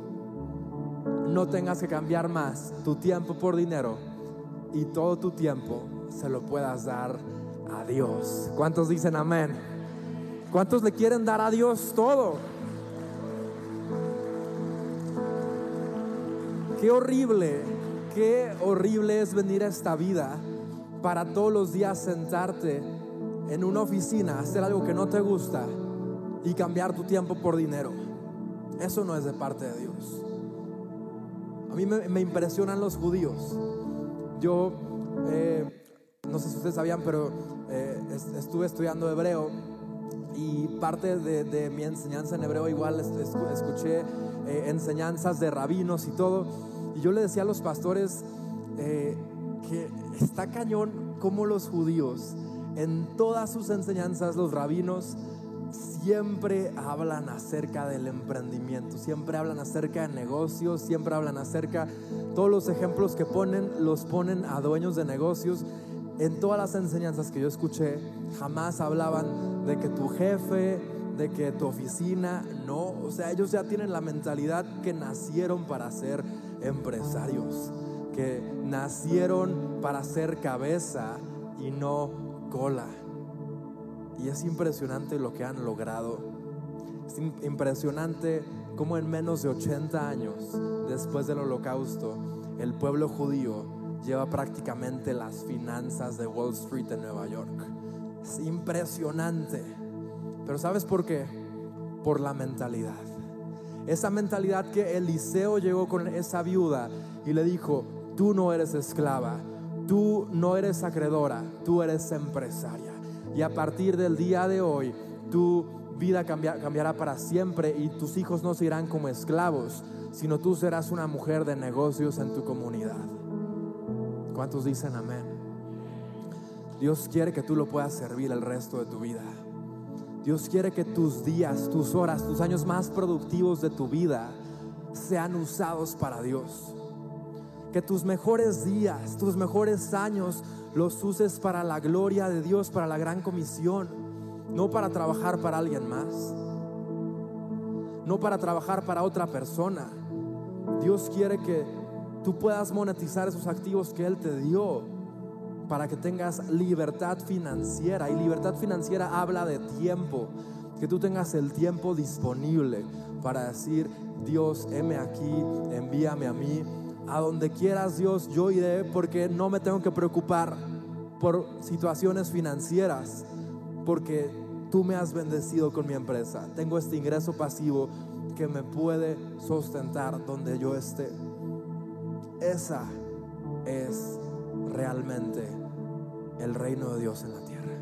S2: no tengas que cambiar más tu tiempo por dinero y todo tu tiempo se lo puedas dar a Dios. ¿Cuántos dicen amén? ¿Cuántos le quieren dar a Dios todo? Qué horrible, qué horrible es venir a esta vida para todos los días sentarte en una oficina, hacer algo que no te gusta y cambiar tu tiempo por dinero. Eso no es de parte de Dios. A mí me, impresionan los judíos. Yo, eh, no sé si ustedes sabían, pero eh, estuve estudiando hebreo y parte de, mi enseñanza en hebreo igual escuché eh, enseñanzas de rabinos y todo. Y yo le decía a los pastores que está cañón como los judíos, en todas sus enseñanzas, los rabinos, siempre hablan acerca del emprendimiento, siempre hablan acerca de negocios, siempre hablan acerca, todos los ejemplos que ponen los ponen a dueños de negocios. En todas las enseñanzas que yo escuché, jamás hablaban de que tu jefe, de que tu oficina, no, o sea, ellos ya tienen la mentalidad que nacieron para ser empresarios, que nacieron para ser cabeza y no cola. Y es impresionante lo que han logrado. Es impresionante cómo en menos de 80 años después del holocausto, el pueblo judío lleva prácticamente las finanzas de Wall Street en Nueva York. Es impresionante. Pero ¿sabes por qué? Por la mentalidad. Esa mentalidad que Eliseo llegó con esa viuda y le dijo, tú no eres esclava, tú no eres acreedora, tú eres empresaria. Y a partir del día de hoy, tu vida cambiará para siempre y tus hijos no serán como esclavos, sino tú serás una mujer de negocios en tu comunidad. ¿Cuántos dicen amén? Dios quiere que tú lo puedas servir el resto de tu vida. Dios quiere que tus días, tus horas, tus años más productivos de tu vida sean usados para Dios. Que tus mejores días, tus mejores años los uses para la gloria de Dios, para la gran comisión, no para trabajar para alguien más, no para trabajar para otra persona. Dios quiere que tú puedas monetizar esos activos que Él te dio para que tengas libertad financiera. Y libertad financiera habla de tiempo, que tú tengas el tiempo disponible para decir, Dios, heme aquí, envíame a mí a donde quieras Dios, yo iré porque no me tengo que preocupar por situaciones financieras, porque tú me has bendecido con mi empresa. Tengo este ingreso pasivo que me puede sustentar donde yo esté. Esa es realmente el reino de Dios en la tierra.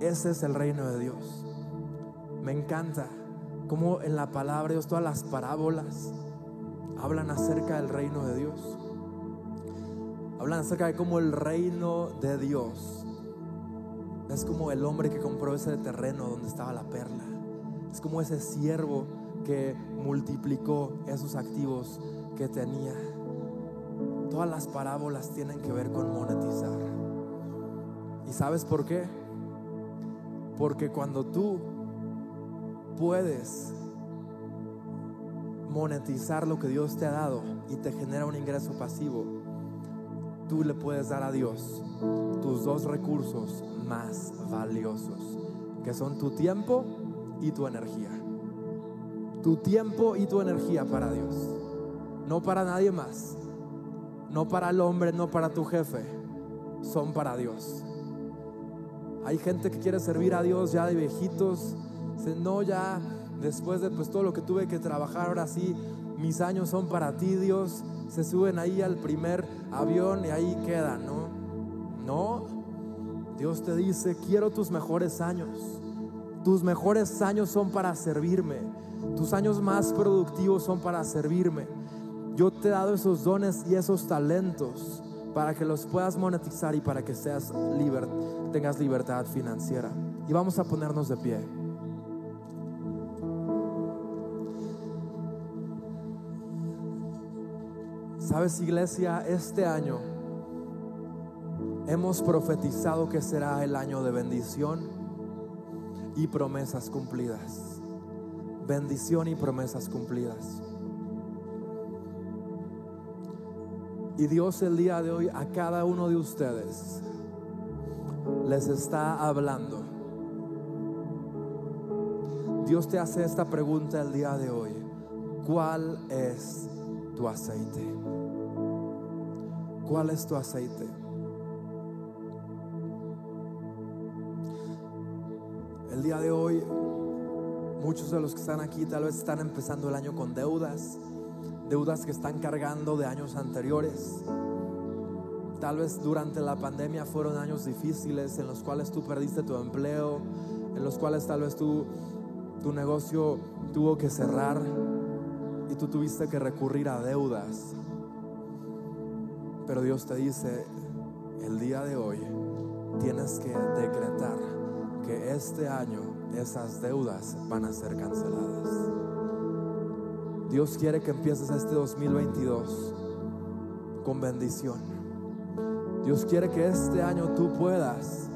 S2: Ese es el reino de Dios. Me encanta cómo en la palabra de Dios todas las parábolas hablan acerca del reino de Dios. Hablan acerca de cómo el reino de Dios es como el hombre que compró ese terreno donde estaba la perla. Es como ese siervo que multiplicó esos activos que tenía. Todas las parábolas tienen que ver con monetizar. ¿Y sabes por qué? Porque cuando tú puedes monetizar lo que Dios te ha dado y te genera un ingreso pasivo, tú le puedes dar a Dios tus dos recursos más valiosos, que son tu tiempo y tu energía. Tu tiempo y tu energía para Dios, no para nadie más, no para el hombre, no para tu jefe, son para Dios. Hay gente que quiere servir a Dios ya de viejitos, no ya después de pues todo lo que tuve que trabajar, ahora sí, mis años son para ti, Dios. Se suben ahí al primer avión y ahí quedan, ¿no? No, Dios te dice, quiero tus mejores años. Tus mejores años son para servirme. Tus años más productivos son para servirme. Yo te he dado esos dones y esos talentos para que los puedas monetizar y para que seas liber, tengas libertad financiera. Y vamos a ponernos de pie. Sabes, iglesia, este año hemos profetizado que será el año de bendición y promesas cumplidas. Bendición y promesas cumplidas. Y Dios el día de hoy a cada uno de ustedes les está hablando. Dios te hace esta pregunta el día de hoy. ¿Cuál es tu aceite? ¿Cuál es tu aceite? El día de hoy, muchos de los que están aquí tal vez están empezando el año con deudas, deudas que están cargando de años anteriores. Tal vez durante la pandemia fueron años difíciles en los cuales tú perdiste tu empleo, en los cuales tal vez tú, tu negocio tuvo que cerrar y tú tuviste que recurrir a deudas. Pero Dios te dice, el día de hoy tienes que decretar que este año esas deudas van a ser canceladas. Dios quiere que empieces este 2022 con bendición. Dios quiere que este año tú puedas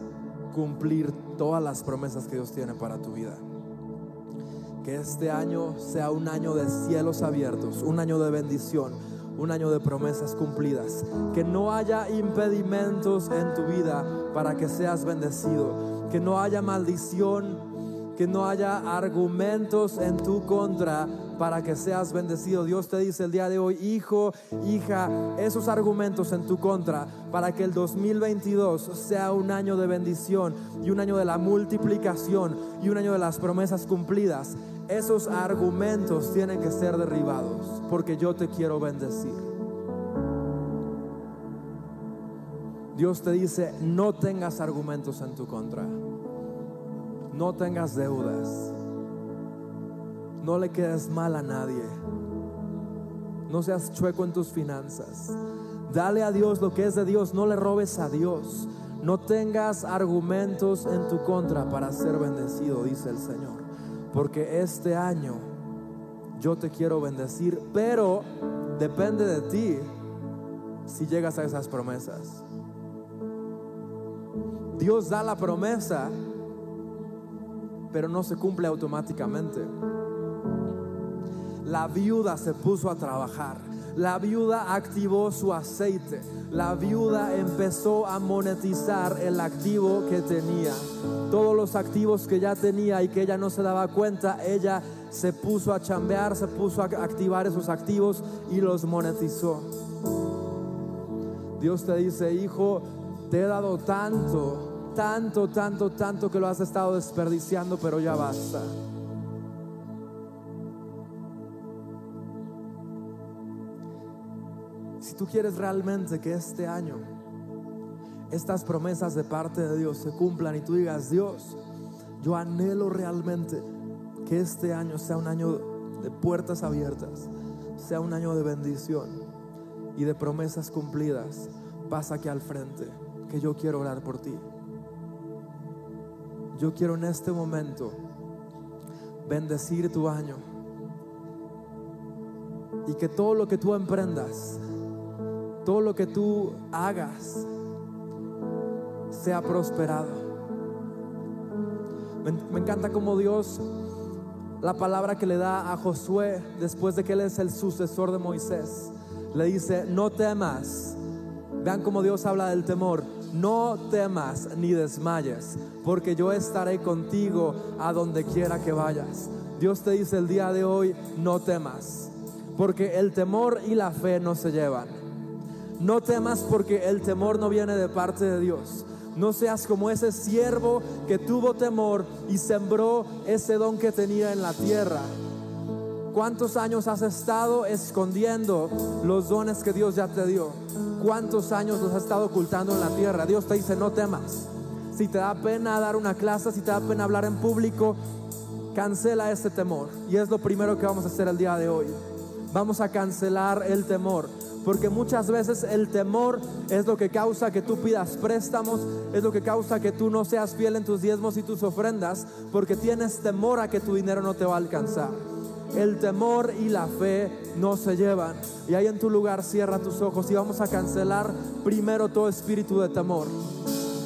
S2: cumplir todas las promesas que Dios tiene para tu vida. Que este año sea un año de cielos abiertos, un año de bendición, un año de promesas cumplidas. Que no haya impedimentos en tu vida para que seas bendecido. Que no haya maldición que no haya argumentos en tu contra para que seas bendecido. Dios te dice el día de hoy, hijo, hija, esos argumentos en tu contra para que el 2022 sea un año de bendición y un año de la multiplicación y un año de las promesas cumplidas. Esos argumentos tienen que ser derribados porque yo te quiero bendecir. Dios te dice, no tengas argumentos en tu contra. No tengas deudas. No le quedes mal a nadie. No seas chueco en tus finanzas. Dale a Dios lo que es de Dios. No le robes a Dios. No tengas argumentos en tu contra para ser bendecido, dice el Señor. Porque este año yo te quiero bendecir, pero depende de ti si llegas a esas promesas. Dios da la promesa pero no se cumple automáticamente. La viuda se puso a trabajar. La viuda activó su aceite. La viuda empezó a monetizar el activo que tenía. Todos los activos que ya tenía y que ella no se daba cuenta, ella se puso a chambear, se puso a activar esos activos y los monetizó. Dios te dice, hijo, te he dado tanto tanto, tanto, tanto que lo has estado desperdiciando, pero ya basta. Tú quieres realmente que este año estas promesas de parte de Dios se cumplan y tú digas, Dios, yo anhelo realmente que este año sea un año de puertas abiertas, sea un año de bendición y de promesas cumplidas, pasa aquí al frente, que yo quiero orar por ti. Yo quiero en este momento bendecir tu año y que todo lo que tú emprendas, todo lo que tú hagas, sea prosperado. Me, encanta como Dios, la palabra que le da a Josué después de que él es el sucesor de Moisés, le dice, no temas. Vean cómo Dios habla del temor no temas ni desmayes, porque yo estaré contigo a donde quiera que vayas. Dios te dice el día de hoy, no temas, porque el temor y la fe no se llevan. No temas porque el temor no viene de parte de Dios. No seas como ese siervo que tuvo temor y sembró ese don que tenía en la tierra. ¿Cuántos años has estado escondiendo los dones que Dios ya te dio? ¿Cuántos años los has estado ocultando en la tierra? Dios te dice, no temas. Si te da pena dar una clase, si te da pena hablar en público, cancela ese temor. Y es lo primero que vamos a hacer el día de hoy. Vamos a cancelar el temor. Porque muchas veces el temor es lo que causa que tú pidas préstamos, es lo que causa que tú no seas fiel en tus diezmos y tus ofrendas, porque tienes temor a que tu dinero no te va a alcanzar el temor y la fe no se llevan. Y ahí en tu lugar cierra tus ojos y vamos a cancelar primero todo espíritu de temor.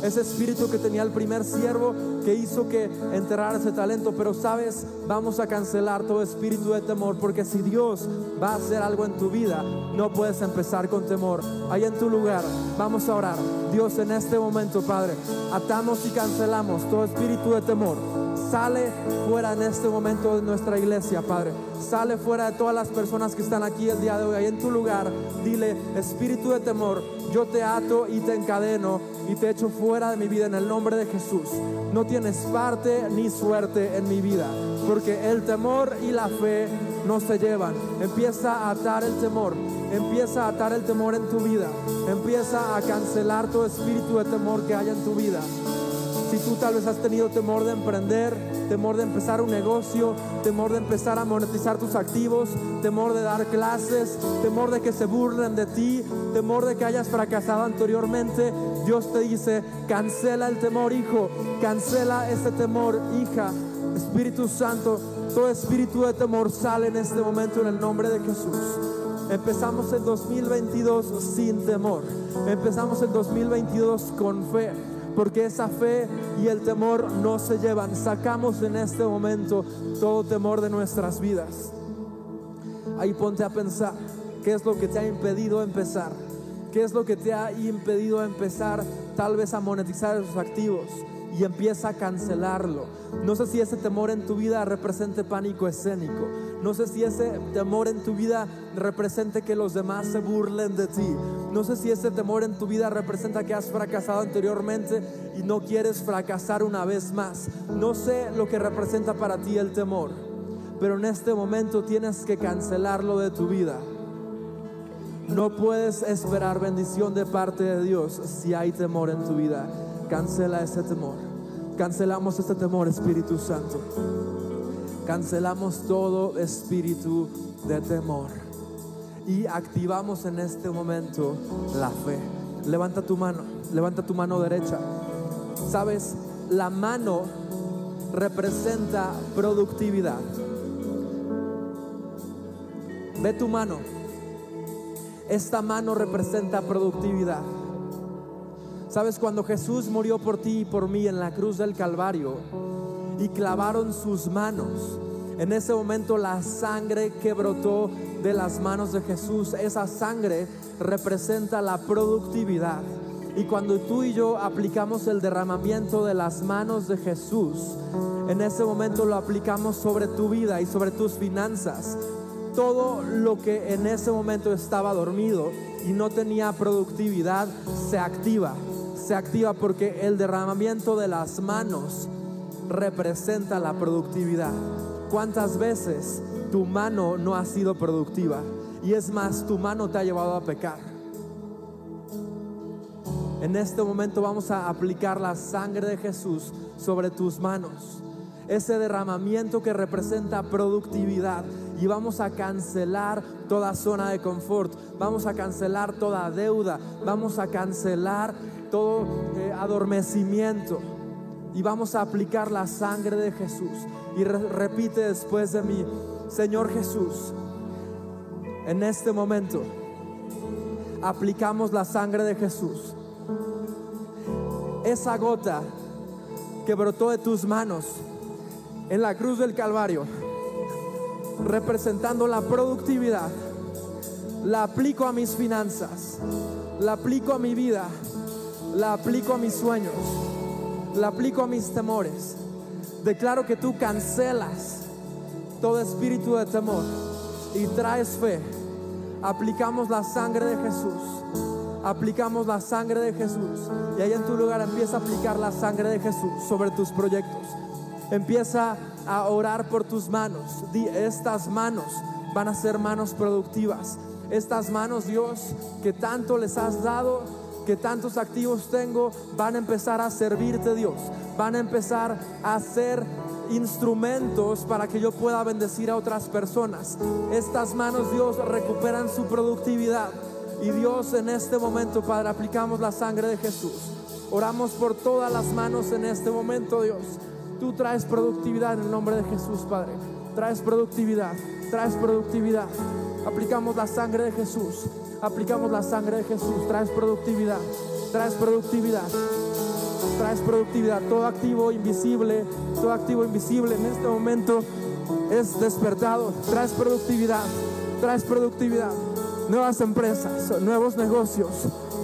S2: Ese espíritu que tenía el primer siervo que hizo que enterrara ese talento. Pero sabes, vamos a cancelar todo espíritu de temor. Porque si Dios va a hacer algo en tu vida, no puedes empezar con temor. Ahí en tu lugar, vamos a orar. Dios, en este momento, Padre, atamos y cancelamos todo espíritu de temor Sale fuera en este momento de nuestra iglesia, Padre. Sale fuera de todas las personas que están aquí el día de hoy, ahí en tu lugar. Dile, espíritu de temor, yo te ato y te encadeno y te echo fuera de mi vida en el nombre de Jesús. No tienes parte ni suerte en mi vida, porque el temor y la fe no se llevan. Empieza a atar el temor, empieza a atar el temor en tu vida, empieza a cancelar todo espíritu de temor que haya en tu vida. Si tú tal vez has tenido temor de emprender, temor de empezar un negocio, temor de empezar a monetizar tus activos, temor de dar clases, temor de que se burlen de ti, temor de que hayas fracasado anteriormente, Dios te dice, cancela el temor, hijo, cancela ese temor, hija. Espíritu Santo, todo espíritu de temor sale en este momento en el nombre de Jesús. Empezamos el 2022 sin temor. Empezamos el 2022 con fe porque esa fe y el temor no se llevan. Sacamos en este momento todo temor de nuestras vidas. Ahí ponte a pensar qué es lo que te ha impedido empezar, qué es lo que te ha impedido empezar tal vez a monetizar esos activos y empieza a cancelarlo. No sé si ese temor en tu vida represente pánico escénico. No sé si ese temor en tu vida represente que los demás se burlen de ti. No sé si ese temor en tu vida representa que has fracasado anteriormente y no quieres fracasar una vez más. No sé lo que representa para ti el temor, pero en este momento tienes que cancelarlo de tu vida. No puedes esperar bendición de parte de Dios si hay temor en tu vida. Cancela ese temor. Cancelamos este temor, Espíritu Santo. Cancelamos todo espíritu de temor. Y activamos en este momento la fe. Levanta tu mano, levanta tu mano derecha. Sabes, la mano representa productividad. Ve tu mano. Esta mano representa productividad. Sabes, cuando Jesús murió por ti y por mí en la cruz del Calvario y clavaron sus manos, en ese momento la sangre que brotó de las manos de Jesús, esa sangre representa la productividad. Y cuando tú y yo aplicamos el derramamiento de las manos de Jesús, en ese momento lo aplicamos sobre tu vida y sobre tus finanzas. Todo lo que en ese momento estaba dormido y no tenía productividad se activa se activa porque el derramamiento de las manos representa la productividad. ¿Cuántas veces tu mano no ha sido productiva? Y es más, tu mano te ha llevado a pecar. En este momento vamos a aplicar la sangre de Jesús sobre tus manos. Ese derramamiento que representa productividad. Y vamos a cancelar toda zona de confort. Vamos a cancelar toda deuda. Vamos a cancelar todo eh, adormecimiento. Y vamos a aplicar la sangre de Jesús. Y repite después de mí, Señor Jesús, en este momento aplicamos la sangre de Jesús. Esa gota que brotó de tus manos en la cruz del Calvario, representando la productividad, la aplico a mis finanzas, la aplico a mi vida la aplico a mis sueños, la aplico a mis temores. Declaro que tú cancelas todo espíritu de temor y traes fe. Aplicamos la sangre de Jesús. Aplicamos la sangre de Jesús. Y ahí en tu lugar empieza a aplicar la sangre de Jesús sobre tus proyectos. Empieza a orar por tus manos. estas manos van a ser manos productivas. Estas manos, Dios, que tanto les has dado, que tantos activos tengo van a empezar a servirte Dios, van a empezar a ser instrumentos para que yo pueda bendecir a otras personas. Estas manos Dios recuperan su productividad y Dios en este momento Padre aplicamos la sangre de Jesús. Oramos por todas las manos en este momento Dios. Tú traes productividad en el nombre de Jesús Padre. Traes productividad, traes productividad. Aplicamos la sangre de Jesús aplicamos la sangre de Jesús. Traes productividad, traes productividad, traes productividad. Todo activo invisible, todo activo invisible en este momento es despertado. Traes productividad, traes productividad. Nuevas empresas, nuevos negocios,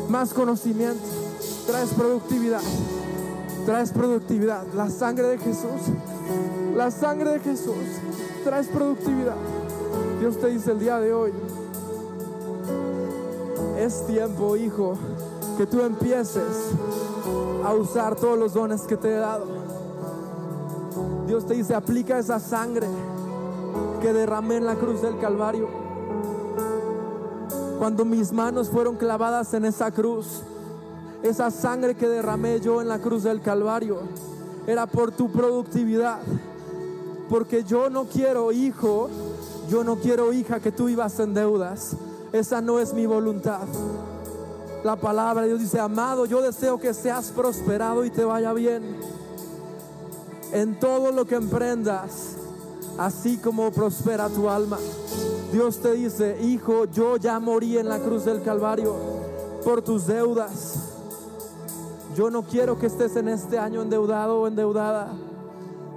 S2: más conocimiento. Traes productividad, traes productividad. La sangre de Jesús, la sangre de Jesús, traes productividad. Dios te dice el día de hoy, es tiempo, hijo, que tú empieces a usar todos los dones que te he dado. Dios te dice, aplica esa sangre que derramé en la cruz del Calvario. Cuando mis manos fueron clavadas en esa cruz, esa sangre que derramé yo en la cruz del Calvario era por tu productividad. Porque yo no quiero, hijo, yo no quiero, hija, que tú vivas en deudas. Esa no es mi voluntad. La palabra de Dios dice, amado, yo deseo que seas prosperado y te vaya bien en todo lo que emprendas, así como prospera tu alma. Dios te dice, hijo, yo ya morí en la cruz del Calvario por tus deudas. Yo no quiero que estés en este año endeudado o endeudada.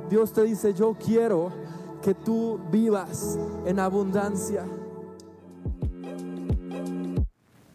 S2: Dios te dice, yo quiero que tú vivas en abundancia.